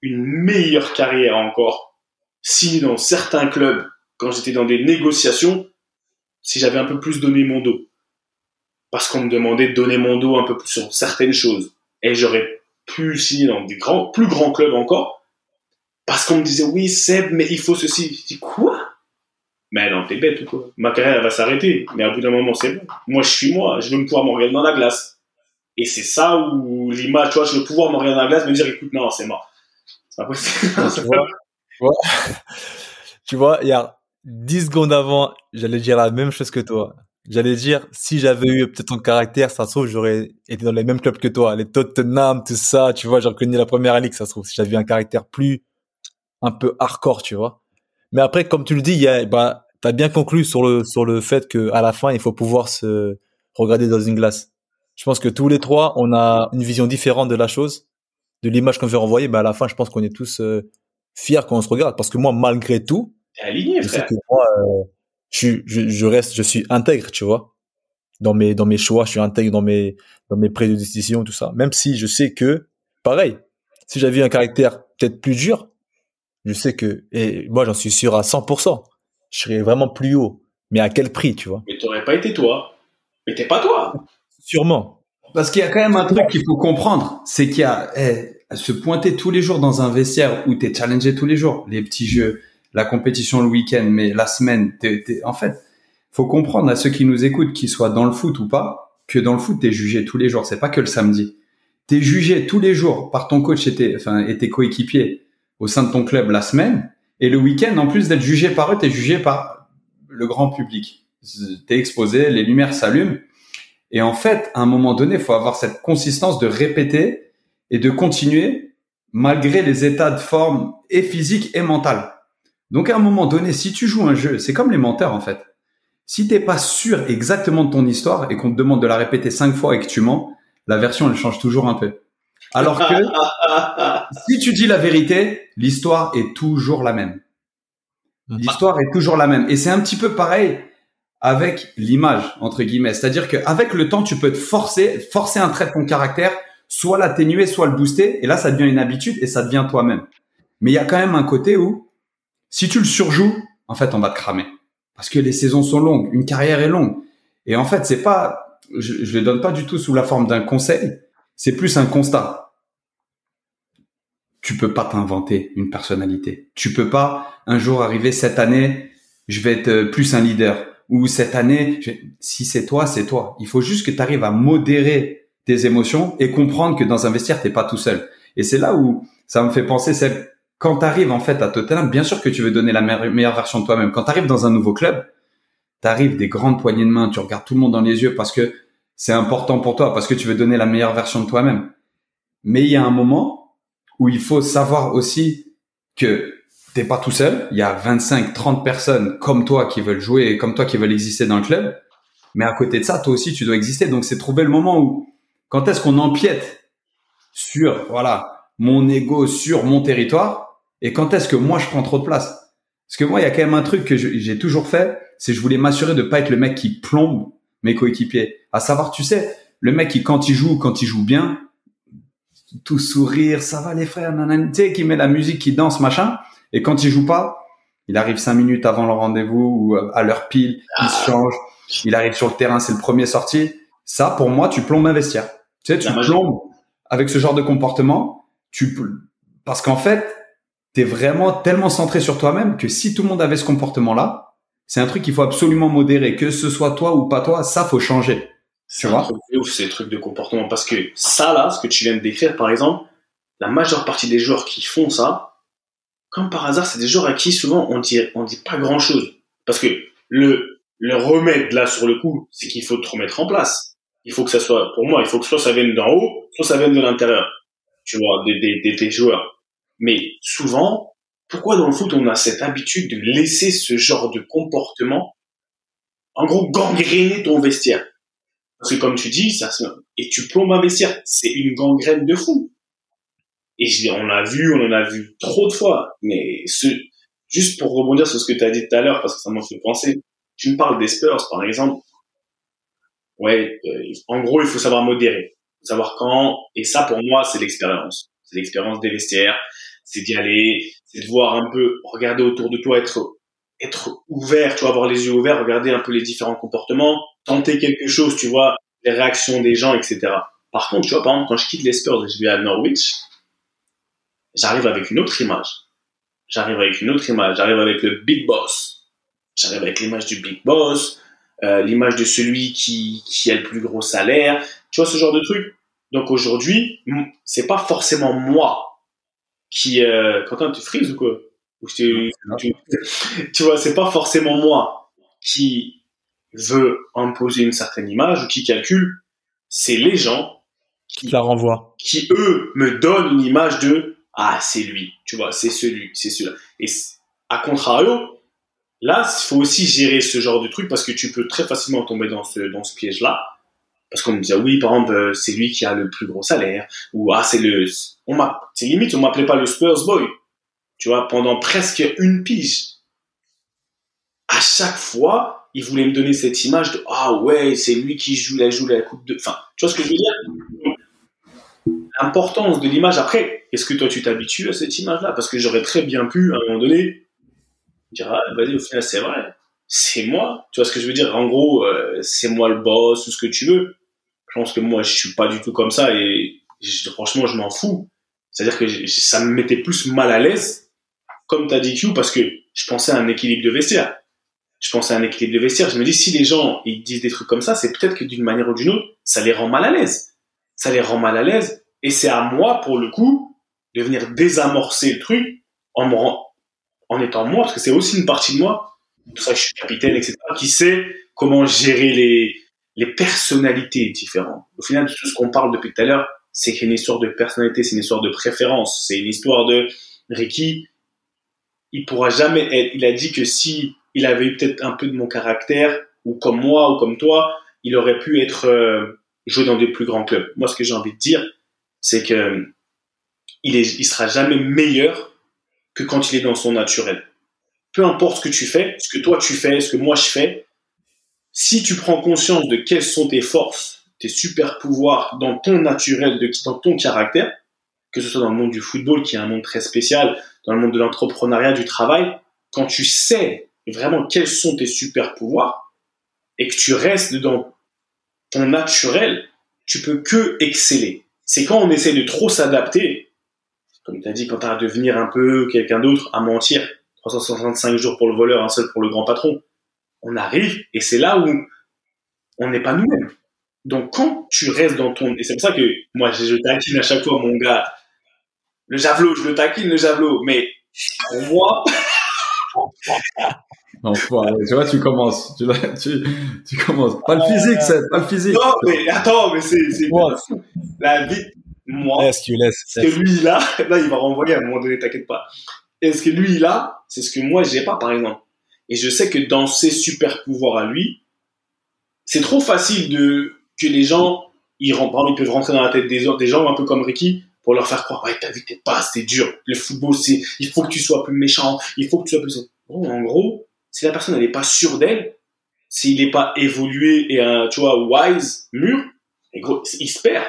une meilleure carrière encore si dans certains clubs, quand j'étais dans des négociations, si j'avais un peu plus donné mon dos parce qu'on me demandait de donner mon dos un peu plus sur certaines choses. Et j'aurais pu signer dans des grands, plus grands clubs encore, parce qu'on me disait, oui, Seb, mais il faut ceci. Je dis, quoi? Mais non, t'es bête ou quoi? Ma carrière va s'arrêter. Mais à bout d'un moment, c'est bon. Moi, je suis moi. Je veux me pouvoir me regarder dans la glace. Et c'est ça où l'image, tu vois, je veux pouvoir me regarder dans la glace, me dire, écoute, non, c'est mort. C'est pas possible. tu vois, il y a 10 secondes avant, j'allais dire la même chose que toi. J'allais dire, si j'avais eu peut-être ton caractère, ça se trouve, j'aurais été dans les mêmes clubs que toi, les Tottenham, tout ça, tu vois, j'aurais connu la première ligue, ça se trouve, si j'avais un caractère plus, un peu hardcore, tu vois. Mais après, comme tu le dis, il y a, bah, t'as bien conclu sur le, sur le fait que, à la fin, il faut pouvoir se regarder dans une glace. Je pense que tous les trois, on a une vision différente de la chose, de l'image qu'on veut renvoyer, bah, à la fin, je pense qu'on est tous euh, fiers quand on se regarde, parce que moi, malgré tout, aligné, je sais que moi, euh, je, je, je, reste, je suis intègre, tu vois. Dans mes, dans mes choix, je suis intègre dans mes, dans mes décision, tout ça. Même si je sais que, pareil, si j'avais un caractère peut-être plus dur, je sais que, et moi j'en suis sûr à 100%, je serais vraiment plus haut. Mais à quel prix, tu vois? Mais t'aurais pas été toi. Mais t'es pas toi. Sûrement. Parce qu'il y a quand même un truc qu'il faut comprendre, c'est qu'il y a eh, se pointer tous les jours dans un vestiaire où t'es challengé tous les jours, les petits jeux, la compétition le week-end, mais la semaine, t'es, t'es, en fait, faut comprendre à ceux qui nous écoutent, qu'ils soient dans le foot ou pas, que dans le foot, t'es jugé tous les jours. C'est pas que le samedi. T'es jugé tous les jours par ton coach et tes, enfin, et tes coéquipiers au sein de ton club la semaine. Et le week-end, en plus d'être jugé par eux, t'es jugé par le grand public. T'es exposé, les lumières s'allument. Et en fait, à un moment donné, il faut avoir cette consistance de répéter et de continuer malgré les états de forme et physique et mental. Donc à un moment donné, si tu joues un jeu, c'est comme les menteurs en fait. Si t'es pas sûr exactement de ton histoire et qu'on te demande de la répéter cinq fois et que tu mens, la version elle change toujours un peu. Alors que si tu dis la vérité, l'histoire est toujours la même. L'histoire est toujours la même. Et c'est un petit peu pareil avec l'image, entre guillemets. C'est-à-dire qu'avec le temps, tu peux te forcer, forcer un trait de ton caractère, soit l'atténuer, soit le booster. Et là, ça devient une habitude et ça devient toi-même. Mais il y a quand même un côté où si tu le surjoues, en fait, on va te cramer. Parce que les saisons sont longues, une carrière est longue. Et en fait, c'est pas, je, je le donne pas du tout sous la forme d'un conseil, c'est plus un constat. Tu peux pas t'inventer une personnalité. Tu peux pas un jour arriver cette année, je vais être plus un leader. Ou cette année, si c'est toi, c'est toi. Il faut juste que tu arrives à modérer tes émotions et comprendre que dans un vestiaire, t'es pas tout seul. Et c'est là où ça me fait penser, c'est quand tu arrives en fait à Tottenham, bien sûr que tu veux donner la meilleure version de toi-même. Quand tu arrives dans un nouveau club, tu arrives des grandes poignées de main, tu regardes tout le monde dans les yeux parce que c'est important pour toi, parce que tu veux donner la meilleure version de toi-même. Mais il y a un moment où il faut savoir aussi que t'es pas tout seul. Il y a 25, 30 personnes comme toi qui veulent jouer comme toi qui veulent exister dans le club. Mais à côté de ça, toi aussi, tu dois exister. Donc, c'est trouver le moment où, quand est-ce qu'on empiète sur, voilà, mon ego sur mon territoire et quand est-ce que moi je prends trop de place? Parce que moi, il y a quand même un truc que j'ai toujours fait, c'est je voulais m'assurer de pas être le mec qui plombe mes coéquipiers. À savoir, tu sais, le mec qui quand il joue, quand il joue bien, tout sourire, ça va les frères, nanana, tu sais, qui met la musique, qui danse, machin. Et quand il joue pas, il arrive cinq minutes avant le rendez-vous ou à l'heure pile, il se change, il arrive sur le terrain, c'est le premier sorti. Ça, pour moi, tu plombes un vestiaire. Tu sais, tu plombes avec ce genre de comportement, tu parce qu'en fait, t'es vraiment tellement centré sur toi-même que si tout le monde avait ce comportement-là, c'est un truc qu'il faut absolument modérer, que ce soit toi ou pas toi, ça faut changer. Tu vois ouf ces trucs de comportement parce que ça là, ce que tu viens de décrire par exemple, la majeure partie des joueurs qui font ça, comme par hasard, c'est des joueurs à qui souvent on dit on dit pas grand chose parce que le le remède là sur le coup, c'est qu'il faut te remettre en place. Il faut que ça soit, pour moi, il faut que soit ça vienne d'en haut, soit ça vienne de l'intérieur. Tu vois, des, des, des, joueurs. Mais souvent, pourquoi dans le foot on a cette habitude de laisser ce genre de comportement, en gros, gangréner ton vestiaire? Parce que comme tu dis, ça et tu plombes un vestiaire, c'est une gangrène de fou. Et on l'a vu, on en a vu trop de fois. Mais ce, juste pour rebondir sur ce que tu as dit tout à l'heure, parce que ça m'a fait penser, tu me parles des Spurs, par exemple. Ouais, euh, en gros, il faut savoir modérer, savoir quand. Et ça, pour moi, c'est l'expérience. C'est l'expérience des vestiaires. C'est d'y aller, c'est de voir un peu, regarder autour de toi, être être ouvert, tu vois, avoir les yeux ouverts, regarder un peu les différents comportements, tenter quelque chose, tu vois, les réactions des gens, etc. Par contre, tu vois, par exemple, quand je quitte les et je vais à Norwich, j'arrive avec une autre image. J'arrive avec une autre image. J'arrive avec le big boss J'arrive avec l'image du big boss, euh, l'image de celui qui, qui a le plus gros salaire, tu vois ce genre de truc. Donc aujourd'hui, c'est pas forcément moi qui euh, Quentin, tu frises ou quoi? Tu, tu, vois, c'est pas forcément moi qui veut imposer une certaine image ou qui calcule, c'est les gens qui la renvoient, qui eux me donnent une image de ah c'est lui, tu vois, c'est celui, c'est celui-là. Et à contrario, Là, il faut aussi gérer ce genre de truc parce que tu peux très facilement tomber dans ce, dans ce piège-là. Parce qu'on me dit, oui, par exemple, euh, c'est lui qui a le plus gros salaire. Ou, ah, c'est le, on m'a, c'est limite, on m'appelait pas le Spurs Boy. Tu vois, pendant presque une pige. À chaque fois, il voulait me donner cette image de, ah ouais, c'est lui qui joue la joue la coupe de, enfin, tu vois ce que je veux dire? L'importance de l'image. Après, est-ce que toi, tu t'habitues à cette image-là? Parce que j'aurais très bien pu, à un moment donné, dira, ah, vas-y, au final, c'est vrai. C'est moi. Tu vois ce que je veux dire? En gros, euh, c'est moi le boss ou ce que tu veux. Je pense que moi, je suis pas du tout comme ça et franchement, je m'en fous. C'est-à-dire que ça me mettait plus mal à l'aise, comme tu as dit Q, parce que je pensais à un équilibre de vestiaire. Je pensais à un équilibre de vestiaire. Je me dis, si les gens, ils disent des trucs comme ça, c'est peut-être que d'une manière ou d'une autre, ça les rend mal à l'aise. Ça les rend mal à l'aise. Et c'est à moi, pour le coup, de venir désamorcer le truc en me, en étant moi, parce que c'est aussi une partie de moi, ça je suis capitaine, etc., qui sait comment gérer les, les personnalités différentes. Au final, tout ce qu'on parle depuis tout à l'heure, c'est une histoire de personnalité, c'est une histoire de préférence, c'est une histoire de Ricky. Il pourra jamais être. Il a dit que si il avait eu peut-être un peu de mon caractère, ou comme moi, ou comme toi, il aurait pu être euh, joué dans des plus grands clubs. Moi, ce que j'ai envie de dire, c'est que il, est, il sera jamais meilleur que quand il est dans son naturel. Peu importe ce que tu fais, ce que toi tu fais, ce que moi je fais, si tu prends conscience de quelles sont tes forces, tes super pouvoirs dans ton naturel, de, dans ton caractère, que ce soit dans le monde du football, qui est un monde très spécial, dans le monde de l'entrepreneuriat, du travail, quand tu sais vraiment quels sont tes super pouvoirs et que tu restes dans ton naturel, tu peux que exceller. C'est quand on essaie de trop s'adapter comme tu as dit, quand tu à devenir un peu quelqu'un d'autre, à mentir, 365 jours pour le voleur, un seul pour le grand patron, on arrive et c'est là où on n'est pas nous-mêmes. Donc quand tu restes dans ton... Et c'est pour ça que moi, je, taquine à chaque fois mon gars. Le javelot, je le taquine, le javelot. Mais pour moi... Non, tu vois, tu commences. Tu, tu, tu commences. Pas le physique, c'est pas le physique. Non, mais attends, mais c'est... La vie moi, est-ce que lui, là, là, il va renvoyer à un moment donné, t'inquiète pas. Est-ce que lui, là, c'est ce que moi, j'ai pas, par exemple. Et je sais que dans ses super pouvoirs à lui, c'est trop facile de, que les gens, ils, ils peuvent rentrer dans la tête des, des gens, un peu comme Ricky, pour leur faire croire, ouais, t'as vu, t'es pas, c'est dur. Le football, c'est, il faut que tu sois plus méchant, il faut que tu sois plus, en gros, si la personne n'est pas sûre d'elle, s'il n'est pas évolué et un, tu vois, wise, mûr, et gros, il se perd.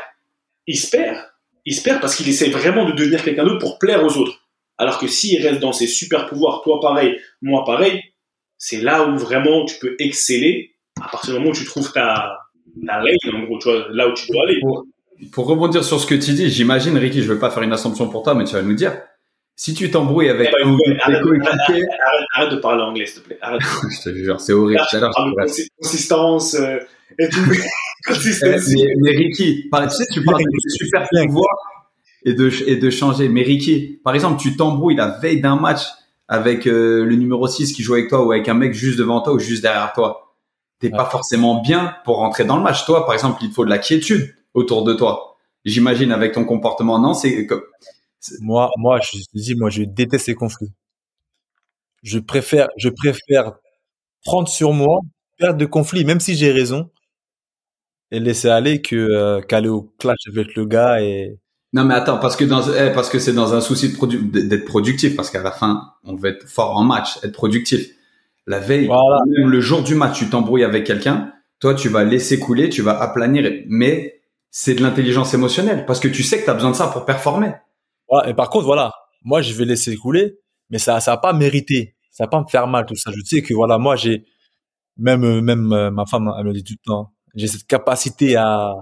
Il se perd. Il se perd parce qu'il essaie vraiment de devenir quelqu'un d'autre pour plaire aux autres. Alors que s'il reste dans ses super pouvoirs, toi pareil, moi pareil, c'est là où vraiment tu peux exceller à partir du moment où tu trouves ta, ta lane, en gros, tu vois, là où tu dois aller. Pour, pour rebondir sur ce que tu dis, j'imagine, Ricky, je vais pas faire une assumption pour toi, mais tu vas nous dire, si tu t'embrouilles avec Eh ben, arrête, coéquipiers, arrête, arrête de parler anglais, s'il te plaît. Arrête. je te jure, c'est horrible. Tout à l'heure, consistance euh, et tout. Eh, mais, mais Ricky, par- tu sais, tu parles de super pouvoir et de, et de changer. Mais Ricky, par exemple, tu t'embrouilles la veille d'un match avec euh, le numéro 6 qui joue avec toi ou avec un mec juste devant toi ou juste derrière toi. T'es pas forcément bien pour rentrer dans le match. Toi, par exemple, il te faut de la quiétude autour de toi. J'imagine avec ton comportement, non C'est comme Moi, moi, je dis, moi, je déteste les conflits. Je préfère, je préfère prendre sur moi, perdre de conflit, même si j'ai raison, et laisser aller que euh, qu'aller au clash avec le gars et non mais attends parce que dans eh, parce que c'est dans un souci de produ- d'être productif parce qu'à la fin on veut être fort en match, être productif. La veille, Voilà. même le jour du match, tu t'embrouilles avec quelqu'un, toi tu vas laisser couler, tu vas aplanir, mais c'est de l'intelligence émotionnelle parce que tu sais que tu as besoin de ça pour performer. voilà. Et par contre, voilà, moi, je vais laisser couler, mais ça, ça va pas mériter, ça va pas me faire mal tout ça. Je sais que voilà, moi, j'ai même euh, même euh, ma femme, elle me dit tout le temps, j'ai cette capacité à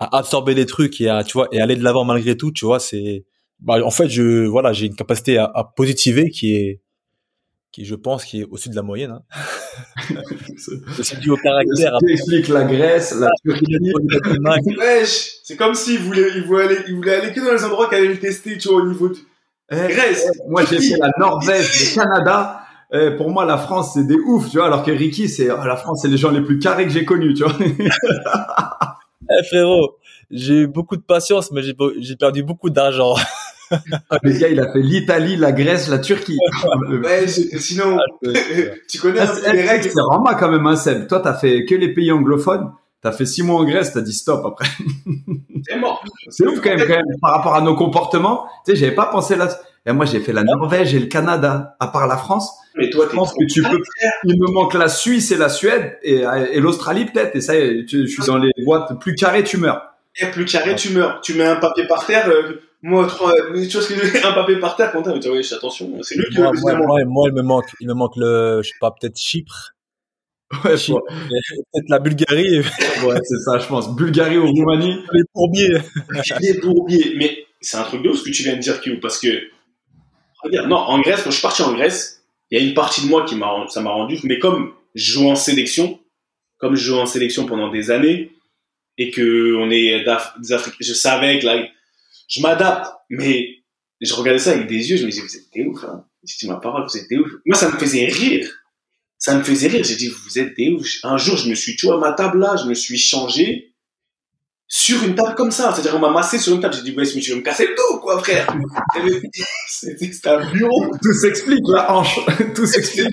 à absorber les trucs et à tu vois et aller de l'avant malgré tout, tu vois, c'est bah, en fait, je voilà, j'ai une capacité à, à positiver qui est qui je pense qui est au-dessus de la moyenne. Hein. C'est dû au caractère. Tu expliques la Grèce, la Turquie. Wesh, c'est comme s'il voulait, il voulait aller, il voulait aller que dans les endroits qu'elle allait le tester, tu vois, au niveau de Eh, Grèce. moi j'ai fait la Norvège, le Canada. Eh, pour moi la France c'est des ouf, tu vois, alors que Ricky c'est oh, la France c'est les gens les plus carrés que j'ai connus, tu vois. Eh, frérot, j'ai eu beaucoup de patience, mais j'ai perdu beaucoup d'argent. Le gars il a fait l'Italie, la Grèce, la Turquie. Ouais, sinon, tu connais un Ah, peu c'est- les règles. C'est Rama quand même, hein, Seb. Toi, t'as fait que les pays anglophones. T'as fait six mois en Grèce, t'as dit stop après. C'est mort. C'est ouf quand même, quand même, par rapport à nos comportements. Tu sais, j'avais pas pensé là. Et moi, j'ai fait la Norvège et le Canada, à part la France. Mais toi, Je pense que tu peux. Il me manque la Suisse et la Suède et, et l'Australie peut-être. Et ça, je suis dans les boîtes plus carrées, tu meurs. Et plus carré, tu meurs. Tu mets un papier par terre. euh, moi, trois, tu vois ce que je Un papier par terre, Quentin, mais tu vois, attention, c'est lui qui moi, moi, plus moi, moi, il me manque, il me manque le, je sais pas, peut-être Chypre, Ouais, Chypre, peut-être la Bulgarie, ouais, c'est ça, je pense. Bulgarie ou Roumanie. les bourbiers. Les bourbiers. Mais c'est un truc de ouf ce que tu viens de dire, Q, parce que, non, en Grèce, quand je suis parti en Grèce, il y a une partie de moi qui m'a, ça m'a rendu, mais comme je joue en sélection, comme je joue en sélection pendant des années, et que on est des Africains, je savais que là, je m'adapte, mais je regardais ça avec des yeux, je me disais, vous êtes des ouf, hein. Je dis ma parole, vous êtes des ouf. Moi, ça me faisait rire. Ça me faisait rire. J'ai dit, vous êtes des ouf. Un jour, je me suis, tu vois, à ma table là, je me suis changé sur une table comme ça. C'est-à-dire, on m'a massé sur une table. J'ai dit, ouais, mais tu veux me casser le dos, quoi, frère. C'était un bureau. Tout s'explique, la hanche. Tout s'explique.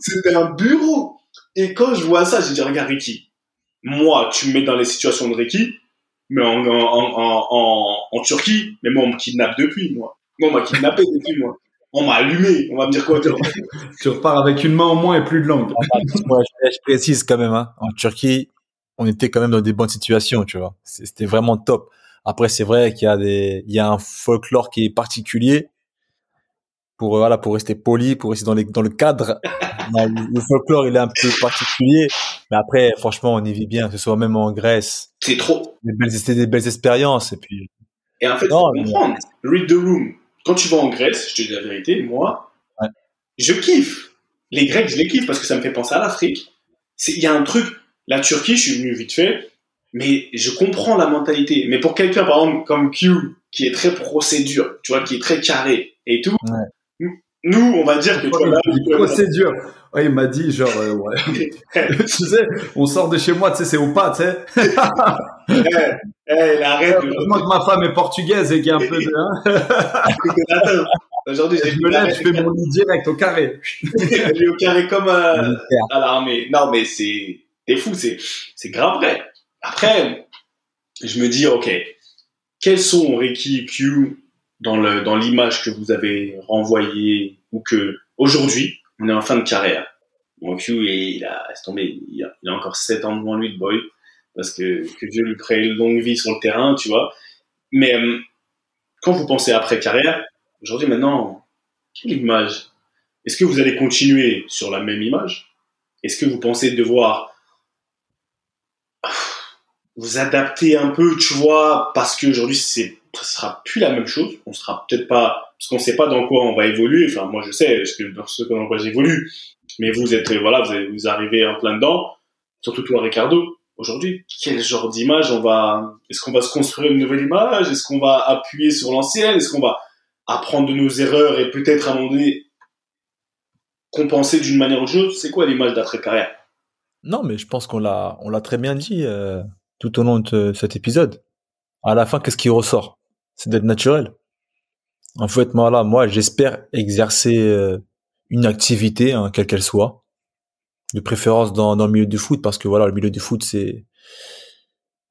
C'était un bureau. Et quand je vois ça, j'ai dit, regarde, Ricky, moi, tu me mets dans les situations de Ricky, mais en, en, en, en, en Turquie, mais moi, on me kidnappe depuis, moi. Moi, on m'a kidnappé depuis, moi. On m'a allumé. On va me dire quoi, toi? Tu repars avec une main en moins et plus de langue. Ouais, je, je précise quand même, hein. En Turquie, on était quand même dans des bonnes situations, tu vois. C'était vraiment top. Après, c'est vrai qu'il y a des, il y a un folklore qui est particulier. Pour, euh, voilà, pour rester poli, pour rester dans les, dans le cadre. Le folklore, il est un peu particulier. Mais après, franchement, on y vit bien, que ce soit même en Grèce. C'est trop. C'était des belles expériences. Et puis, Et en fait, Non, faut mais- comprendre. Read the room. Quand tu vas en Grèce, je te dis la vérité, moi, Ouais. je kiffe. Les Grecs, je les kiffe parce que ça me fait penser à l'Afrique. C'est- Il y a un truc, la Turquie, je suis venu vite fait, mais je comprends la mentalité. Mais pour quelqu'un, par exemple, comme Q, qui est très procédure, tu vois, qui est très carré et tout, nous, on va dire que tu vois, là, procédure. Ouais, il m'a dit genre euh, ouais. tu sais, on sort de chez moi, tu sais, c'est au pas, tu sais. Eh, eh, arrête Heureusement que ma femme est portugaise et qu'il y a un peu de. Hein. Aujourd'hui, je me lève, je fais mon lit direct au carré. Elle est au carré comme euh, à l'armée. Non, mais c'est, c'est fou, c'est, c'est grave vrai. Après, je me dis, ok, quels sont Ricky et Q dans le, dans l'image que vous avez renvoyée ou que Aujourd'hui, on est en fin de carrière? Mon Q, il a, tombé, il a, a encore 7 ans devant lui de boy, parce que, que Dieu lui prête une longue vie sur le terrain, tu vois. Mais euh, quand vous pensez après carrière, aujourd'hui maintenant, quelle image? Est-ce que vous allez continuer sur la même image? Est-ce que vous pensez devoir vous adapter un peu, tu vois, parce qu'aujourd'hui c'est ça sera plus la même chose. On sera peut-être pas parce qu'on sait pas dans quoi on va évoluer. Enfin, moi je sais parce que dans ce dans quoi j'évolue. Mais vous êtes voilà, vous, vous arrivez en plein dedans. Surtout toi, Ricardo. Aujourd'hui, quel genre d'image on va Est-ce qu'on va se construire une nouvelle image? Est-ce qu'on va appuyer sur l'ancienne? Est-ce qu'on va apprendre de nos erreurs et peut-être à un moment donné compenser d'une manière ou d'une autre? C'est quoi l'image d'après carrière? Non, mais je pense qu'on l'a on l'a très bien dit euh, tout au long de cet épisode. À la fin, qu'est-ce qui ressort? C'est d'être naturel. En fait, moi là, moi, j'espère exercer euh, une activité, hein, quelle qu'elle soit, de préférence dans, dans le milieu du foot, parce que voilà, le milieu du foot, c'est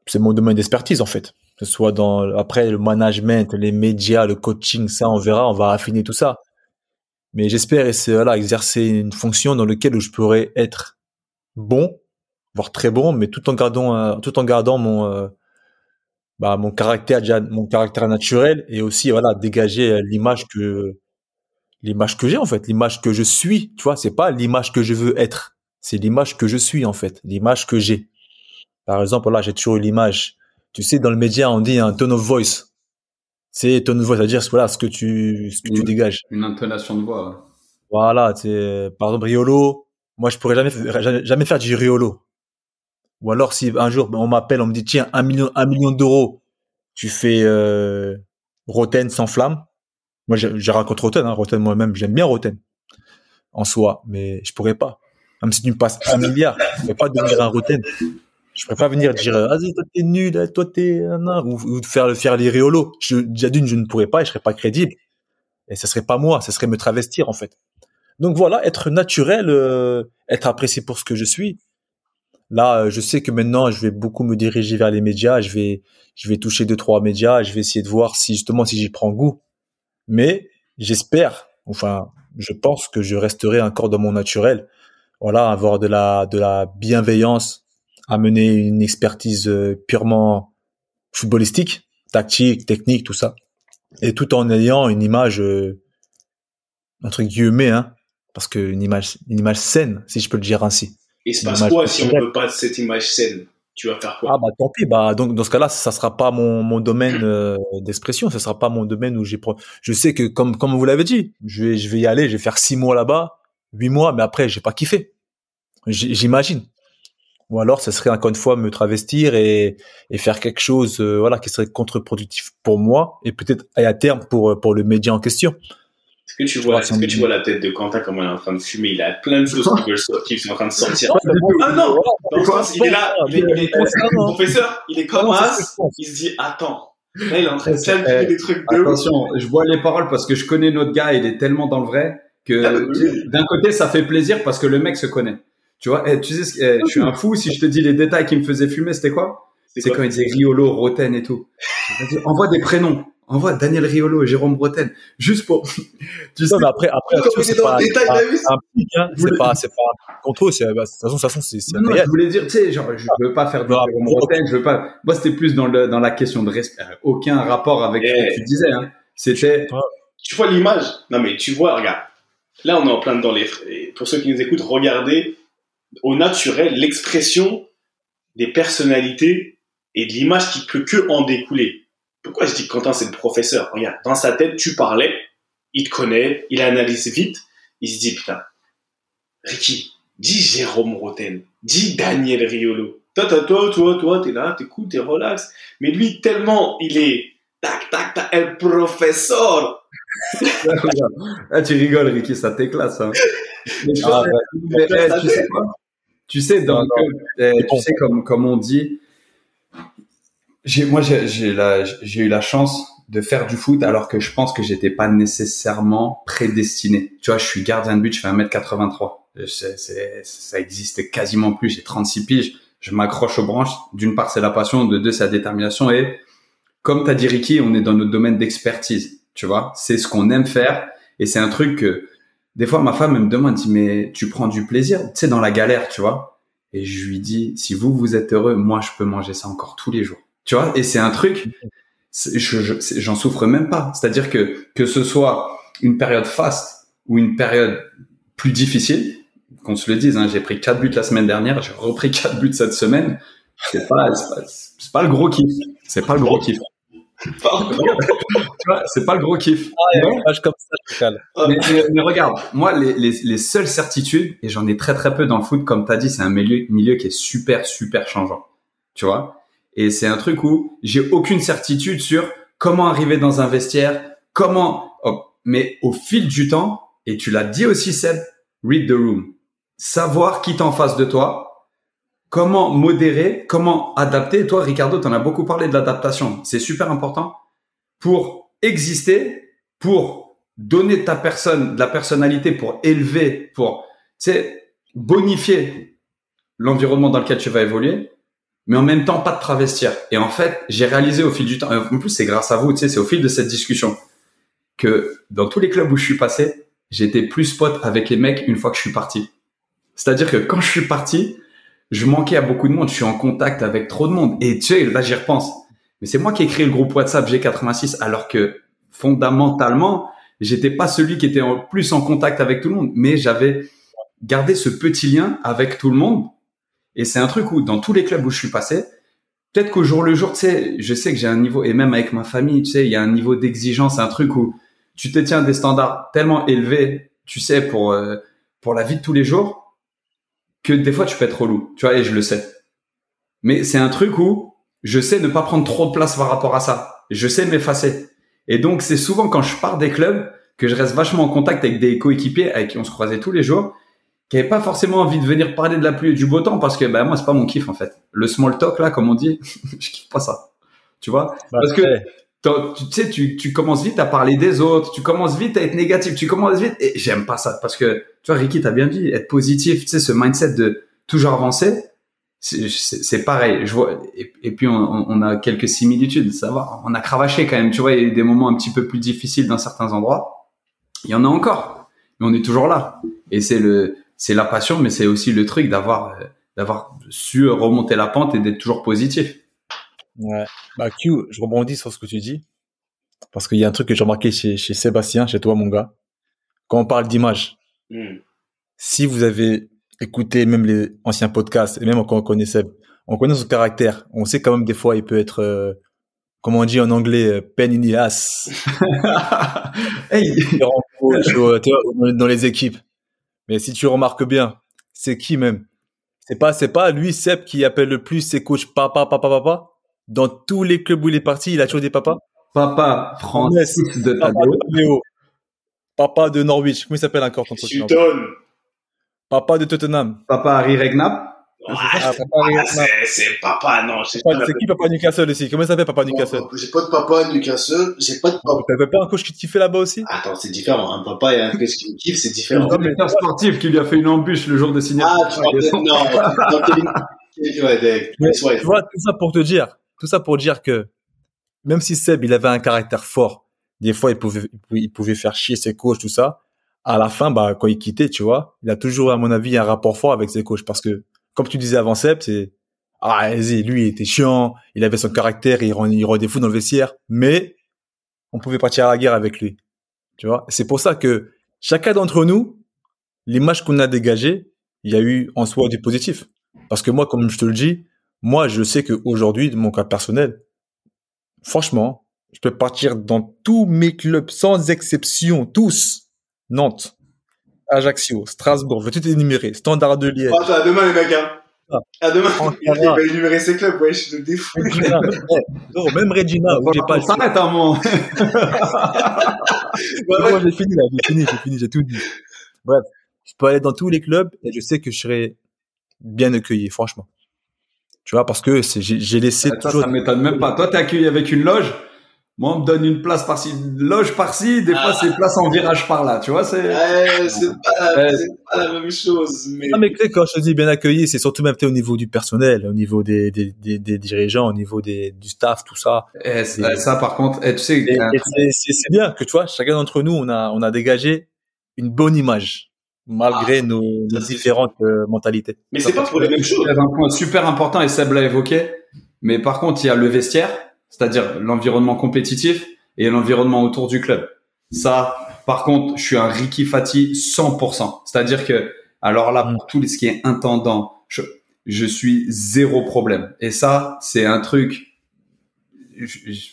c'est mon domaine d'expertise en fait. Que ce soit dans après le management, les médias, le coaching, ça, on verra, on va affiner tout ça. Mais j'espère voilà, exercer une fonction dans laquelle je pourrais être bon, voire très bon, mais tout en gardant tout en gardant mon euh, bah, mon caractère mon caractère naturel et aussi voilà dégager euh, l'image que l'image que j'ai en fait, l'image que je suis, tu vois, c'est pas l'image que je veux être, c'est l'image que je suis en fait, l'image que j'ai. Par exemple, là, j'ai toujours eu l'image, tu sais, dans le média, on dit un tone of voice. C'est tone of voice, c'est-à-dire voilà, ce que tu, ce que tu dégages. Une intonation de voix. Voilà, c'est par exemple Riolo. Moi, je pourrais jamais, jamais faire du Riolo. Ou alors, si un jour on m'appelle, on me dit tiens, un million, un million d'euros, tu fais euh, Roten sans flamme moi, j'ai raconté Roten, hein. Roten moi-même, j'aime bien Roten en soi, mais je pourrais pas. Même si tu me passes un milliard, je pourrais pas devenir un Roten. Je pourrais pas venir dire, vas-y, toi t'es nul, toi t'es un ou, ou faire le faire les riolos. Je, déjà d'une, je ne pourrais pas, et je serais pas crédible. Et ce serait pas moi, ce serait me travestir en fait. Donc voilà, être naturel, euh, être apprécié pour ce que je suis. Là, euh, je sais que maintenant, je vais beaucoup me diriger vers les médias. Je vais, je vais toucher deux trois médias. Je vais essayer de voir si justement si j'y prends goût mais j'espère, enfin, je pense que je resterai encore dans mon naturel. Voilà, avoir de la de la bienveillance, amener une expertise euh, purement footballistique, tactique, technique, tout ça, et tout en ayant une image euh, entre guillemets, hein, parce que une image une image saine, si je peux le dire ainsi. Et se passe quoi si on ne veut pas cette image saine tu vas faire quoi? Ah bah tant pis, bah donc dans ce cas-là, ça sera pas mon, mon domaine euh, d'expression, ça sera pas mon domaine où j'ai je sais que comme comme vous l'avez dit, je vais je vais y aller, je vais faire six mois là-bas, huit mois, mais après j'ai pas kiffé. J'imagine. Ou alors, ce serait encore une fois me travestir et, et faire quelque chose, euh, voilà, qui serait contre-productif pour moi et peut-être à terme pour pour le média en question. Que tu vois, est-ce que tu vois la tête de Quentin comme elle est en train de fumer? Il a plein de choses qui veulent sortir, qui sont en train de sortir. Ah non! Il est là, il est, professeur, il est comme As, il se dit attends. Là, il est en train de calculer des trucs de Attention, je vois les paroles parce que je connais notre gars, il est tellement dans le vrai que ah, d'un côté ça fait plaisir parce que le mec se connaît. Tu vois, eh, tu sais, eh, je suis un fou si je te dis les détails qui me faisaient fumer, c'était quoi? C'est quand il disait Riolo, Roten et tout. Envoie des prénoms envoie Daniel Riolo et Jérôme Bretagne juste pour tu sais mais après après c'est pas, détail, pas un pic hein. c'est pas c'est pas contre eux c'est bah, de toute façon de toute façon c'est c'est non, je voulais dire tu sais genre je veux pas faire de Jérôme Bretagne je veux pas moi c'était plus dans le dans la question de respect euh, aucun rapport avec ce que tu disais hein. C'était tu vois l'image? Non mais tu vois regarde. Là on est en plein dans les pour ceux qui nous écoutent regardez au naturel l'expression des personnalités et de l'image qui peut que en découler pourquoi je dis que Quentin, c'est le professeur? Regarde, dans sa tête, tu parlais, il te connaît, il analyse vite, il se dit, putain, Ricky, dis Jérôme Roten, dis Daniel Riolo. Toi, toi, toi, toi, toi, t'es là, t'écoutes, t'es relax. Mais lui, tellement il est tac, tac, tac, el professeur. ah, tu rigoles, Ricky, ça t'éclate. Ah, tu sais quoi? Tu sais, dans, eh, tu sais comme, comme on dit, j'ai, moi, j'ai, j'ai eu la chance de faire du foot alors que je pense que j'étais pas nécessairement prédestiné. Tu vois, je suis gardien de but, je fais 1m83. C'est, c'est, ça existe quasiment plus. J'ai 36 piges. Je m'accroche aux branches. D'une part, c'est la passion. De deux, c'est la détermination. Et comme t'as dit Ricky, on est dans notre domaine d'expertise. Tu vois, c'est ce qu'on aime faire. Et c'est un truc que des fois, ma femme elle me demande, dit, mais tu prends du plaisir, tu sais, dans la galère, tu vois. Et je lui dis, si vous, vous êtes heureux, moi, je peux manger ça encore tous les jours. Tu vois, et c'est un truc, c'est- je- je- j'en souffre même pas. C'est-à-dire que, que ce soit une période faste ou une période plus difficile, qu'on se le dise, hein, j'ai pris quatre buts la semaine dernière, j'ai repris quatre buts cette semaine. C'est pas, c'est pas, pas le gros kiff. C'est pas le gros kiff. Tu vois, c'est pas le gros kiff. Mais- Page comme ça, je cale. mais, mais- mais regarde, moi, les, les, les seules certitudes, et j'en ai très très peu dans le foot, comme tu as dit, c'est un milieu, milieu qui est super super changeant. Tu vois? Et c'est un truc où j'ai aucune certitude sur comment arriver dans un vestiaire, comment... oh, mais au fil du temps, et tu l'as dit aussi Seb, read the room. Savoir qui t'es en face de toi, comment modérer, comment adapter. Et toi, Ricardo, tu en as beaucoup parlé de l'adaptation. C'est super important pour exister, pour donner de ta personne, de la personnalité, pour élever, pour, tu sais, bonifier l'environnement dans lequel tu vas évoluer, mais en même temps pas te travestir. Et en fait, j'ai réalisé au fil du temps, en plus c'est grâce à vous, tu sais, c'est au fil de cette discussion, que dans tous les clubs où je suis passé, j'étais plus pote avec les mecs une fois que je suis parti. C'est-à-dire que quand je suis parti, je manquais à beaucoup de monde, je suis en contact avec trop de monde. Et tu sais, là j'y repense. Mais c'est moi qui ai créé le groupe WhatsApp G86 alors que fondamentalement, j'étais pas celui qui était en plus en contact avec tout le monde, mais j'avais gardé ce petit lien avec tout le monde. Et c'est un truc où dans tous les clubs où je suis passé, peut-être qu'au jour le jour, tu sais, je sais que j'ai un niveau et même avec ma famille, tu sais, il y a un niveau d'exigence, un truc où tu te tiens des standards tellement élevés, tu sais, pour euh, pour la vie de tous les jours, que des fois tu peux être relou, tu vois, et je le sais. Mais c'est un truc où je sais ne pas prendre trop de place par rapport à ça. Je sais m'effacer. Et donc, c'est souvent quand je pars des clubs que je reste vachement en contact avec des coéquipiers avec qui on se croisait tous les jours, qui n'avaient pas forcément envie de venir parler de la pluie et du beau temps parce que, ben, moi, c'est pas mon kiff, en fait. Le small talk, là, comme on dit, je kiffe pas ça. Tu vois? Parce que, tu sais, tu, tu commences vite à parler des autres, tu commences vite à être négatif, tu commences vite, et j'aime pas ça, parce que, tu vois, Ricky, t'as bien dit, être positif, tu sais, ce mindset de toujours avancer, c'est pareil. Je vois, et, et puis on- on a quelques similitudes, ça va, on a cravaché quand même, tu vois, il y a eu des moments un petit peu plus difficiles dans certains endroits, il y en a encore, mais on est toujours là. Et c'est le, c'est la passion, mais c'est aussi le truc d'avoir, euh, d'avoir su remonter la pente et d'être toujours positif. Ouais. Bah, Q, je rebondis sur ce que tu dis. Parce qu'il y a un truc que j'ai remarqué chez, chez Sébastien, chez toi, mon gars. Quand on parle d'image, Hmm. si vous avez écouté même les anciens podcasts, et même quand on connaît Seb, on connaît son caractère. On sait quand même des fois, il peut être, euh, comment on dit en anglais, euh, pen in the ass. hey, dans les équipes. Mais si tu remarques bien, c'est qui même? C'est pas, c'est pas lui, Seb, qui appelle le plus ses coachs papa, papa, papa? Dans tous les clubs où il est parti, il a toujours des papas. papa Francis de Papa Tadeo. de Léo. Papa de Norwich. Comment il s'appelle encore ton coach. Papa de Tottenham. Papa Harry Regnap. Ouais, Ah, c'est papa, non. C'est Papa- C'est qui Papa Newcastle aussi? Comment il s'appelle Papa Newcastle J'ai pas de papa Newcastle, j'ai pas de papa. T'avais pas un coach qui te kiffait là-bas aussi? Attends, c'est différent. Un papa et un coach qui me kiffe, c'est différent. Le directeur sportif qui lui a fait une embûche le jour de signature. Ah, tu vois, non. des- tu vois, tout ça pour te dire, tout ça pour dire que même si Seb, il avait un caractère fort, des fois, il pouvait, il pouvait- il pouvait faire chier ses coachs, tout ça. À la fin, bah, quand il quittait, tu vois, il a toujours, à mon avis, un rapport fort avec ses coachs parce que, comme tu disais avant Seb, c'est, ah, vas-y, lui, il était chiant, il avait son caractère, il rendait, fou dans le vestiaire, mais on pouvait partir à la guerre avec lui. Tu vois, c'est pour ça que chacun d'entre nous, l'image qu'on a dégagée, il y a eu en soi du positif. Parce que moi, comme je te le dis, moi, je sais qu'aujourd'hui, de mon cas personnel, franchement, je peux partir dans tous mes clubs, sans exception, tous. Nantes, Ajaccio, Strasbourg, je vais tout énumérer. Standard de Liège. Oh, attends, à demain, les mecs, hein. Ah. À demain. Ankara. Il va énumérer ses clubs, ouais, je te défous. Non, même Regina, où j'ai pas s'arrête un moment. Moi, j'ai fini là, j'ai fini, j'ai fini, j'ai tout dit. Bref, je peux aller dans tous les clubs et je sais que je serai bien accueilli, franchement. Tu vois, parce que j'ai laissé Ça, toujours. ça m'étonne même pas. Toi, t'es accueilli avec une loge? Moi, on me donne une place par-ci, une loge par-ci. Des fois, Ah. c'est place en virage par là. Tu vois, c'est. Ouais, c'est pas, Ouais. c'est pas la même chose, mais. Non, mais tu sais, quand je te dis bien accueilli, c'est surtout même au niveau du personnel, au niveau des, des, des, des dirigeants, au niveau des, du staff, tout ça. Eh, ça, ça, par contre, eh, tu sais, Et, et c'est, bien que tu vois, chacun d'entre nous, on a, on a dégagé une bonne image malgré nos, nos différentes euh, mentalités. Mais c'est pas pour les mêmes choses. Un point super important et Seb l'a évoqué. Mais par contre, il y a le vestiaire, c'est-à-dire l'environnement compétitif et l'environnement autour du club. Ça, par contre, je suis un Ricky Fati 100%. C'est-à-dire que, alors là, pour tout ce qui est intendant, je, je suis zéro problème. Et ça, c'est un truc, je, je,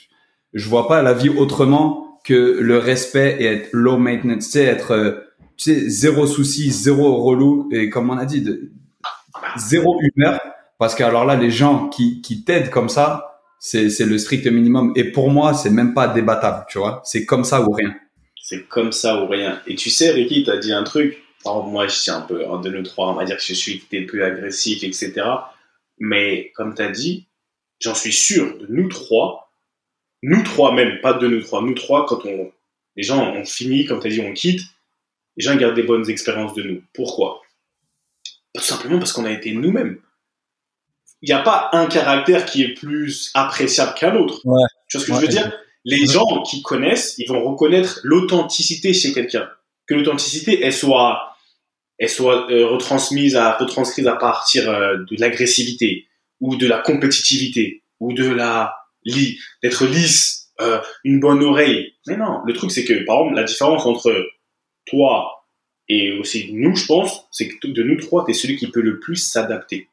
je vois pas la vie autrement que le respect et être low maintenance, tu sais, être, euh, tu sais, zéro souci, zéro relou et comme on a dit, de, zéro humeur. Parce que alors là, les gens qui, qui t'aident comme ça, c'est, le strict minimum. Et pour moi, c'est même pas débattable, tu vois. C'est comme ça ou rien. C'est comme ça ou rien. Et tu sais, Ricky, t'as dit un truc. Moi, je suis un peu, de nous trois, on va dire que je suis peut-être plus agressif, etc. Mais comme t'as dit, j'en suis sûr, de nous trois, nous trois même, pas de nous trois, nous trois, quand on, les gens ont fini, comme t'as dit, on quitte, les gens gardent des bonnes expériences de nous. Pourquoi? Tout simplement parce qu'on a été nous-mêmes. Il n'y a pas un caractère qui est plus appréciable qu'un autre. Ouais. Tu vois ce que Ouais, je veux dire? Les gens qui connaissent, ils vont reconnaître l'authenticité chez quelqu'un. Que l'authenticité, elle soit, elle soit euh, retransmise à, retranscrite à partir euh, de l'agressivité ou de la compétitivité ou de la li- d'être lisse, euh, une bonne oreille. Mais non, le truc c'est que par exemple la différence entre toi et aussi nous, je pense, c'est que de nous trois, t'es celui qui peut le plus s'adapter.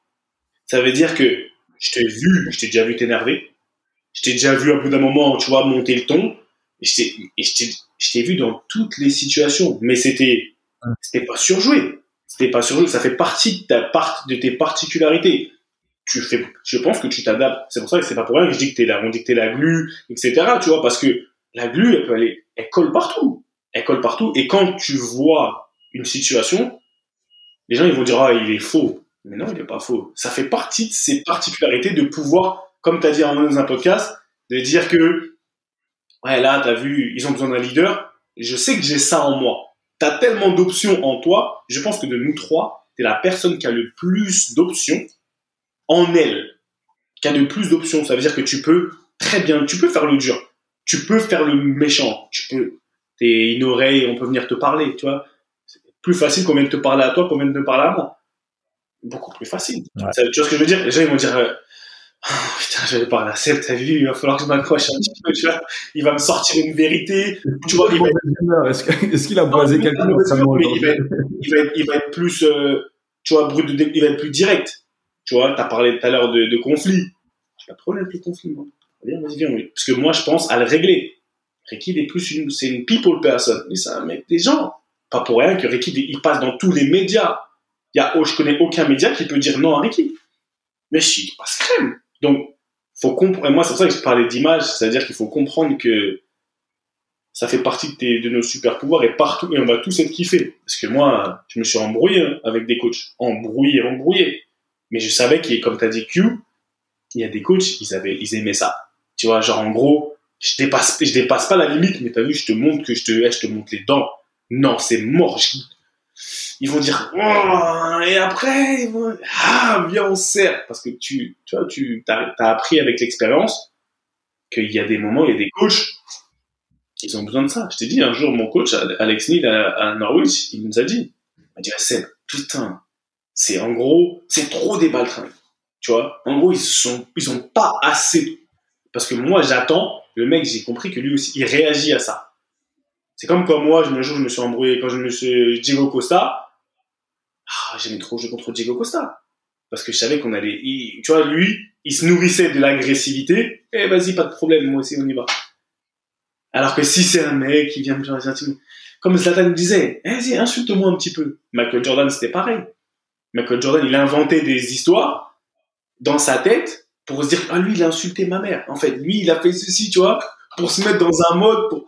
Ça veut dire que je t'ai vu, je t'ai déjà vu t'énerver, je t'ai déjà vu à bout d'un moment, tu vois, monter le ton, et je t'ai, vu dans toutes les situations, mais c'était, c'était pas surjoué. C'était pas surjoué, ça fait partie de ta part, de tes particularités. Tu fais, je pense que tu t'adaptes. C'est pour ça que c'est pas pour rien que je dis que t'es la, on dit que t'es la glu, etc., tu vois, parce que la glu, elle peut aller, elle colle partout. Elle colle partout, et quand tu vois une situation, les gens, ils vont dire, ah, il est faux. Mais non, il est pas faux. Ça fait partie de ses particularités de pouvoir, comme tu as dit dans un podcast, de dire que, ouais, là, t'as vu, ils ont besoin d'un leader. Je sais que j'ai ça en moi. T'as tellement d'options en toi. Je pense que de nous trois, t'es la personne qui a le plus d'options en elle. Qui a le plus d'options. Ça veut dire que tu peux très bien, tu peux faire le dur. Tu peux faire le méchant. Tu peux, t'es une oreille, on peut venir te parler, tu vois. C'est plus facile qu'on vienne te parler à toi qu'on vienne te parler à moi beaucoup plus facile. Ouais. Tu vois ce que je veux dire? Les gens, ils vont dire euh, Ah, Putain, j'avais parler à Seb, t'as vu Il va falloir que je m'accroche un petit peu, tu vois. Il va me sortir une vérité. Tu vois, il va, Est-ce qu'il a boisé quelqu'un il, va aujourd'hui? être, il, va il va être plus, euh, tu vois, brut de il va être plus direct. Tu vois, t'as parlé tout à l'heure de, de conflit. J'ai pas de problème avec les conflits, moi. Viens, vas-y, viens. oui. Parce que moi, je pense à le régler. Ricky, il est plus une, c'est une people person. Mais c'est un mec des gens. Pas pour rien que Ricky, il passe dans tous les médias. Y a, je connais aucun média qui peut dire non à Ricky. Mais si, il passe crème. Donc, faut comprendre. Moi, c'est pour ça que je parlais d'image. C'est-à-dire qu'il faut comprendre que ça fait partie de, nos super pouvoirs et partout, on va tous être kiffés. Parce que moi, je me suis embrouillé hein, avec des coachs. Embrouillé, embrouillé. Mais je savais qu'il, comme tu as dit Q, il y a des coachs, ils, avaient, ils aimaient ça. Tu vois, genre en gros, je dépasse, je dépasse pas la limite, mais t'as vu, je te montre que je te, je te montre les dents. Non, c'est mort. Je- Ils vont dire, Oh, et après, ils vont, ah, viens, on se serre. Parce que tu, tu tu as, appris avec l'expérience qu'il y a des moments, il y a des coachs, ils ont besoin de ça. Je t'ai dit, un jour, mon coach, Alex Neil, à, Norwich, il nous a dit, il m'a dit, Seb, putain, c'est en gros, c'est trop des baltringues. Tu vois, en gros, ils sont, ils ont pas assez. Parce que moi, j'attends, le mec, j'ai compris que lui aussi, il réagit à ça. C'est comme quand moi, un jour, je me suis embrouillé, quand je me suis, Diego Costa, ah, j'aimais trop jouer contre Diego Costa. Parce que je savais qu'on allait, tu vois, lui, il se nourrissait de l'agressivité, et vas-y, pas de problème, moi aussi, on y va. Alors que si c'est un mec qui vient me faire des comme Zlatan me disait, Eh, vas-y, insulte-moi un petit peu. Michael Jordan, c'était pareil. Michael Jordan, il inventait des histoires dans sa tête pour se dire, ah, lui, il a insulté ma mère. En fait, lui, il a fait ceci, tu vois, pour se mettre dans un mode.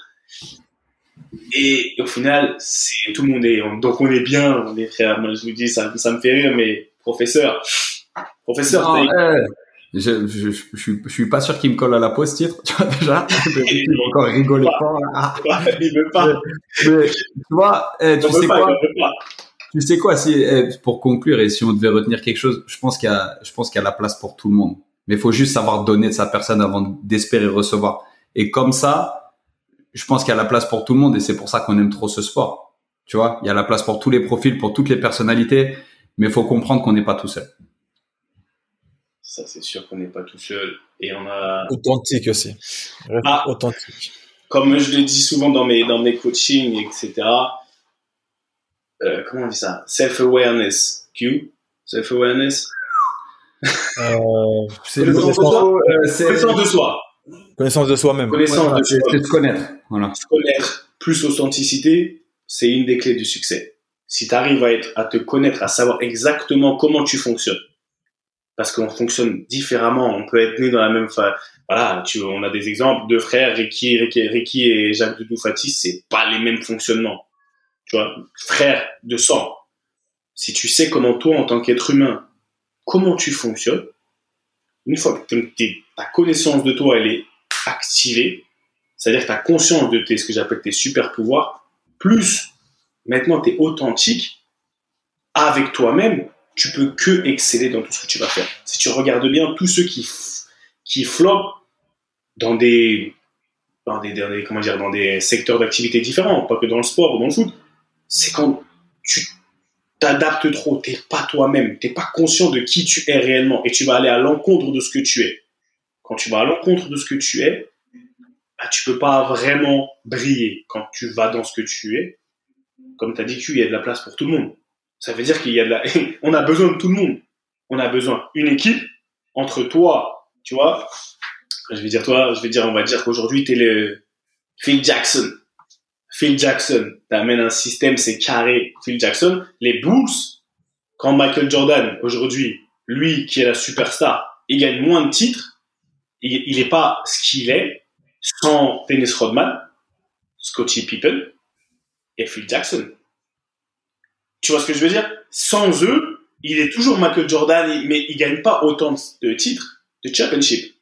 Et au final, c'est tout le monde est, donc on est bien, on est frères. Moi, je vous dis, ça, ça me fait rire, mais professeur, professeur, Non, eh, je, je, je, je suis, je suis pas sûr qu'il me colle à la peau ce titre, tu vois déjà. Il va encore rigoler fort. là. il veut pas. Mais, tu vois, eh, tu sais pas, quoi pas. Tu sais quoi si eh, pour conclure et si on devait retenir quelque chose, je pense qu'il y a, je pense qu'il y a la place pour tout le monde. Mais il faut juste savoir donner de sa personne avant d'espérer recevoir. Et comme ça, je pense qu'il y a la place pour tout le monde et c'est pour ça qu'on aime trop ce sport. Tu vois, il y a la place pour tous les profils, pour toutes les personnalités, mais il faut comprendre qu'on n'est pas tout seul. Ça, c'est sûr qu'on n'est pas tout seul. Et on a. Authentique aussi. Ah. Authentique. Comme je le dis souvent dans mes, dans mes coachings, etc. Euh, comment on dit ça? Self-awareness. Q? Self-awareness? Euh, c'est soi. Euh, c'est- Connaissance de soi. Connaissance de soi-même. Connaissance de soi. c'est de se connaître. Voilà. se connaître plus authenticité, c'est une des clés du succès. Si tu arrives à, être, à te connaître, à savoir exactement comment tu fonctionnes, parce qu'on fonctionne différemment, on peut être né dans la même fa... Voilà, tu, on a des exemples, deux frères, Ricky, Ricky, Ricky et Jacques Doudou Fati, c'est pas les mêmes fonctionnements. Tu vois, frères de sang. Si tu sais comment toi, en tant qu'être humain, comment tu fonctionnes, une fois que ta connaissance de toi, elle est activée, c'est-à-dire as conscience de tes, ce que j'appelle tes super pouvoirs, plus maintenant tu es authentique avec toi-même, tu peux que exceller dans tout ce que tu vas faire. Si tu regardes bien, tous ceux qui, qui flopent dans des, dans des, dans des- comment dire, dans des secteurs d'activité différents, pas que dans le sport ou dans le foot, c'est quand tu t'adaptes trop, t'es pas toi-même, t'es pas conscient de qui tu es réellement et tu vas aller à l'encontre de ce que tu es. Quand tu vas à l'encontre de ce que tu es, bah, tu peux pas vraiment briller quand tu vas dans ce que tu es. Comme tu as dit, Q, il y a de la place pour tout le monde. Ça veut dire qu'il y a de la... On a besoin de tout le monde. On a besoin une équipe entre toi, tu vois. Je vais dire toi, je vais dire, on va dire qu'aujourd'hui, tu es le Phil Jackson. Phil Jackson, t'amènes un système, c'est carré. Phil Jackson, les Bulls, quand Michael Jordan, aujourd'hui, lui qui est la superstar, il gagne moins de titres, il, il est pas ce qu'il est sans Dennis Rodman, Scottie Pippen et Phil Jackson. Tu vois ce que je veux dire? Sans eux, il est toujours Michael Jordan, mais il gagne pas autant de titres de championship.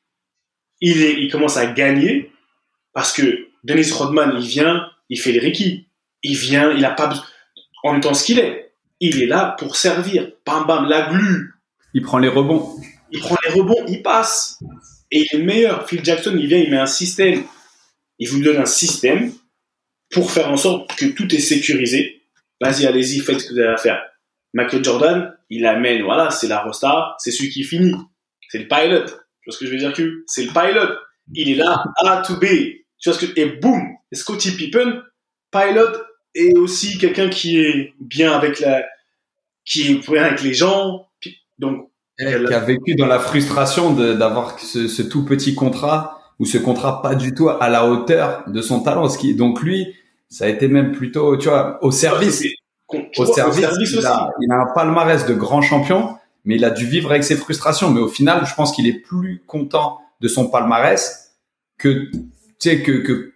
Il, est, il commence à gagner parce que Dennis Rodman, il vient, il fait les Ricky. Il vient, il a pas besoin, en étant ce qu'il est. Il est là pour servir. Bam bam, la glu. Il prend les rebonds. Il prend les rebonds, il passe. Et il est le meilleur. Phil Jackson, il vient, il met un système. Il vous donne un système pour faire en sorte que tout est sécurisé. Vas-y, allez-y, faites ce que vous avez à faire. Michael Jordan, il amène, voilà, c'est la rosta, c'est celui qui finit. C'est le pilot. Tu vois ce que je veux dire, C'est le pilot. Il est là, A to B. Tu vois ce que, et boum! Et Scottie Pippen, pilot, et aussi quelqu'un qui est bien avec la, qui est bien avec les gens. Puis- Qui a vécu dans la frustration de- d'avoir ce, ce tout petit contrat ou ce contrat pas du tout à la hauteur de son talent. Ce qui, donc lui, ça a été même plutôt, tu vois, au service. Au service, il, a, il a un palmarès de grand champion, mais il a dû vivre avec ses frustrations. Mais au final, je pense qu'il est plus content de son palmarès que, tu sais, que, que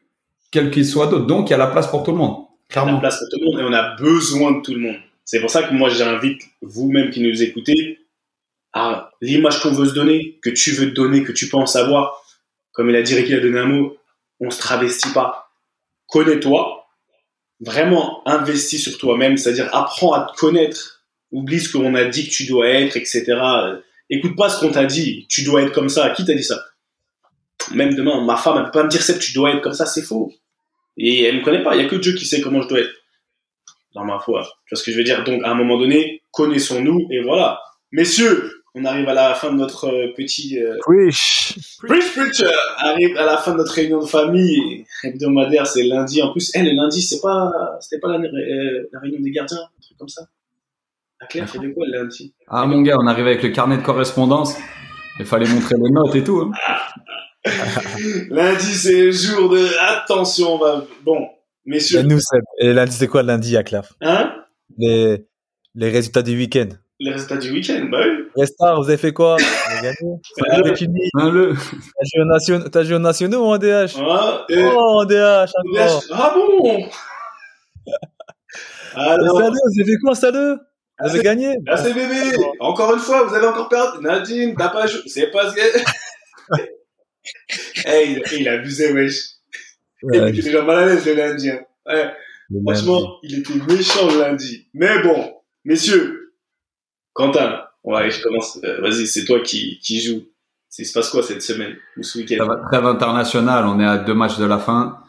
quel qu'il soit d'autre. Donc, il y a la place pour tout le monde. Il y a Clairement. la place pour tout le monde et on a besoin de tout le monde. C'est pour ça que moi j'invite vous-même qui nous écoutez à l'image qu'on veut se donner, que tu veux te donner, que tu penses avoir. Comme il a dit Ricky, a donné un mot, on se travestit pas. Connais-toi, vraiment investis sur toi-même, c'est-à-dire apprends à te connaître, oublie ce qu'on a dit que tu dois être, etc. Écoute pas ce qu'on t'a dit, tu dois être comme ça. Qui t'a dit ça? Même demain, ma femme, elle peut pas me dire ça, tu dois être comme ça, c'est faux. Et elle me connaît pas, il y a que Dieu qui sait comment je dois être. Dans ma foi. Tu vois ce que je veux dire? Donc, à un moment donné, connaissons-nous et voilà. Messieurs, on arrive à la fin de notre euh, petit euh, Wish. Preach Preacher arrive à la fin de notre réunion de famille hebdomadaire, c'est lundi. En plus, elle, le lundi, c'est pas, c'était pas la, euh, la réunion des gardiens, un truc comme ça. La Claire, fait de quoi le lundi? Ah, mon gars, on arrive avec le carnet de correspondance. Il fallait montrer les notes et tout. hein. Lundi, c'est le jour de attention. On va... Bon, messieurs, Et nous, Seb. Et lundi, c'est quoi lundi à Claf hein? Les, les résultats du week-end. Les résultats du week-end, bah oui. Restart, vous avez fait quoi? Vous avez gagné? Ligue. Hein, le... T'as joué, au nation... T'as joué au nationaux ou en DH Ah, et- Oh, en DH encore Ah bon? Alors, Saleux, vous avez fait quoi, Saleux? Vous avez gagné? là c'est bébé. Encore une fois, vous avez encore perdu. Nadine, t'as pas joué. C'est pas hey, il, il abusait, wesh. Ouais, il était déjà mal à l'aise le lundi. hein. Ouais, le franchement, il était méchant le lundi. Mais bon, messieurs, Quentin, ouais, je commence. euh, Vas-y, c'est toi qui, qui joue. Il se passe quoi cette semaine ou ce week-end? Trêve international. On est à deux matchs de la fin.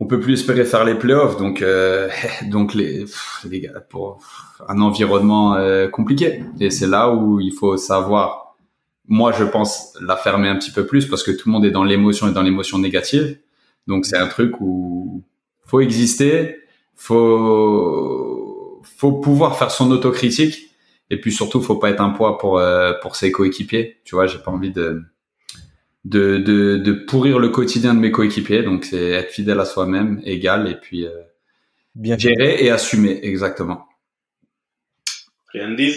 on peut plus espérer faire les playoffs. Donc, euh, donc les, les gars, pour un environnement euh, compliqué. Et c'est là où il faut savoir. Moi, je pense la fermer un petit peu plus parce que tout le monde est dans l'émotion et dans l'émotion négative. Donc, c'est un truc où faut exister, faut faut pouvoir faire son autocritique et puis surtout, faut pas être un poids pour euh, pour ses coéquipiers. Tu vois, j'ai pas envie de de, de, de pourrir le quotidien de mes coéquipiers. Donc, c'est être fidèle à soi-même, égal, et puis euh, Bien gérer et assumer, exactement. Rien de dire.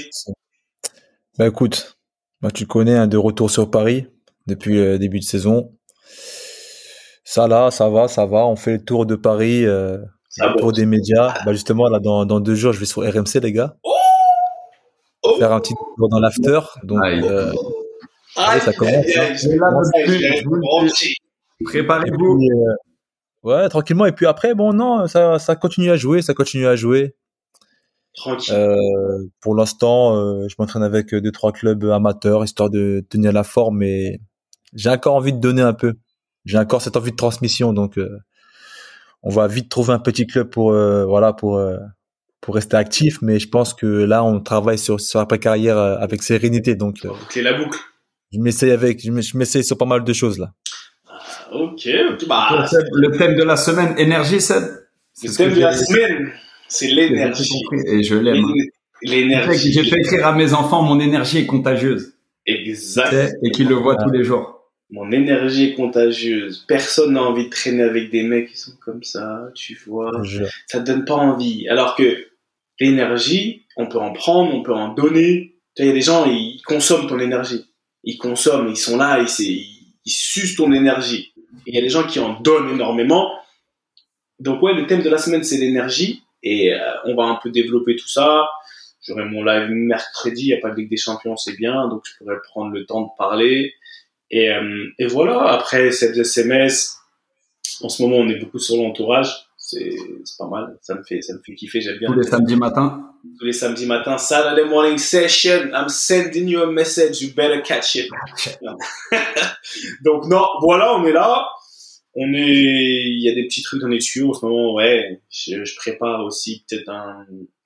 Bah écoute, bah, tu connais un de retour sur Paris depuis le début de saison. Ça là, ça va, ça va. On fait le tour de Paris, euh, Ça le tour des médias. Bah justement là, dans, dans deux jours, je vais sur RMC les gars, Oh faire un petit tour dans l'after. Donc Aïe. euh, Aïe, ça commence, Préparez-vous. euh, ouais, tranquillement. Et puis après, bon non, ça, ça continue à jouer, ça continue à jouer. Tranquille. Euh, pour l'instant, euh, je m'entraîne avec deux trois clubs amateurs histoire de tenir la forme, mais j'ai encore envie de donner un peu. J'ai encore cette envie de transmission, donc euh, on va vite trouver un petit club pour euh, voilà pour euh, pour rester actif. Mais je pense que là, on travaille sur sur après carrière euh, avec sérénité, donc euh, Boucler la boucle. je m'essaye avec je m'e- je m'essaye sur pas mal de choses là. Ok, ok. Bah, le thème de la semaine, énergie, Seb? C'est le ce thème de la semaine, c'est l'énergie. Et je l'aime. L'énergie. J'ai fait écrire à mes enfants, mon énergie est contagieuse. Exact. Et qu'ils le voient tous les jours. Mon énergie est contagieuse. Personne n'a envie de traîner avec des mecs qui sont comme ça, tu vois. Je- Ça te donne pas envie. Alors que l'énergie, on peut en prendre, on peut en donner. Tu vois, il y a des gens, ils consomment ton énergie. Ils consomment, ils sont là, ils, ils, ils sucent ton énergie. Et il y a des gens qui en donnent énormément. Donc ouais, le thème de la semaine, c'est l'énergie. Et euh, on va un peu développer tout ça. J'aurai mon live mercredi, il n'y a pas de Ligue des Champions, c'est bien. Donc je pourrais prendre le temps de parler. Et, euh, et voilà, après cette SMS, en ce moment, on est beaucoup sur l'entourage. C'est pas mal. Ça me fait, ça me fait kiffer. J'aime bien. Tous les samedis matins. Tous les samedis matins. Saturday morning session. I'm sending you a message. You better catch it. Donc, non, voilà, on est là. On est, il y a des petits trucs dans les tuyaux en ce moment. Ouais. Je, je prépare aussi peut-être un,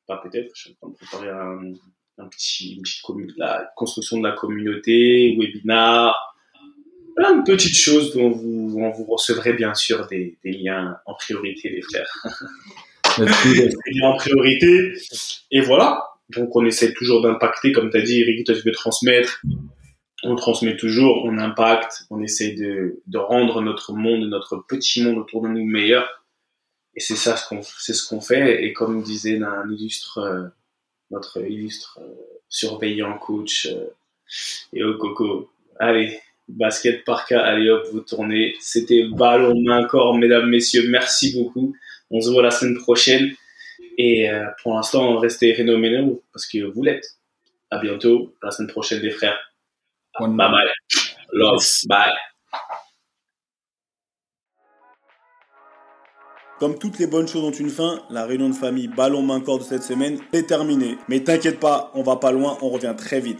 pas peut-être, je suis en train de préparer un, un petit, une petite la construction de la communauté, webinar, plein de petites choses dont vous, on vous recevrez bien sûr des, des liens en priorité, les frères. Des liens en priorité. Et voilà. Donc, on essaie toujours d'impacter, comme tu as dit, toi, tu veux transmettre. On transmet toujours, on impacte, on essaie de, de rendre notre monde, notre petit monde autour de nous meilleur. Et c'est ça ce qu'on, c'est ce qu'on fait. Et comme disait un illustre, euh, notre illustre euh, surveillant coach, euh, et au coco, allez, basket par cas, allez hop, vous tournez. C'était ballon main corps, mesdames, messieurs, merci beaucoup. On se voit la semaine prochaine. Et euh, pour l'instant, restez phénoménaux parce que vous l'êtes. À bientôt, la semaine prochaine, les frères. Bye bye. Love. Bye. Comme toutes les bonnes choses ont une fin, la réunion de famille ballon main corps de cette semaine est terminée. Mais t'inquiète pas, on va pas loin, on revient très vite.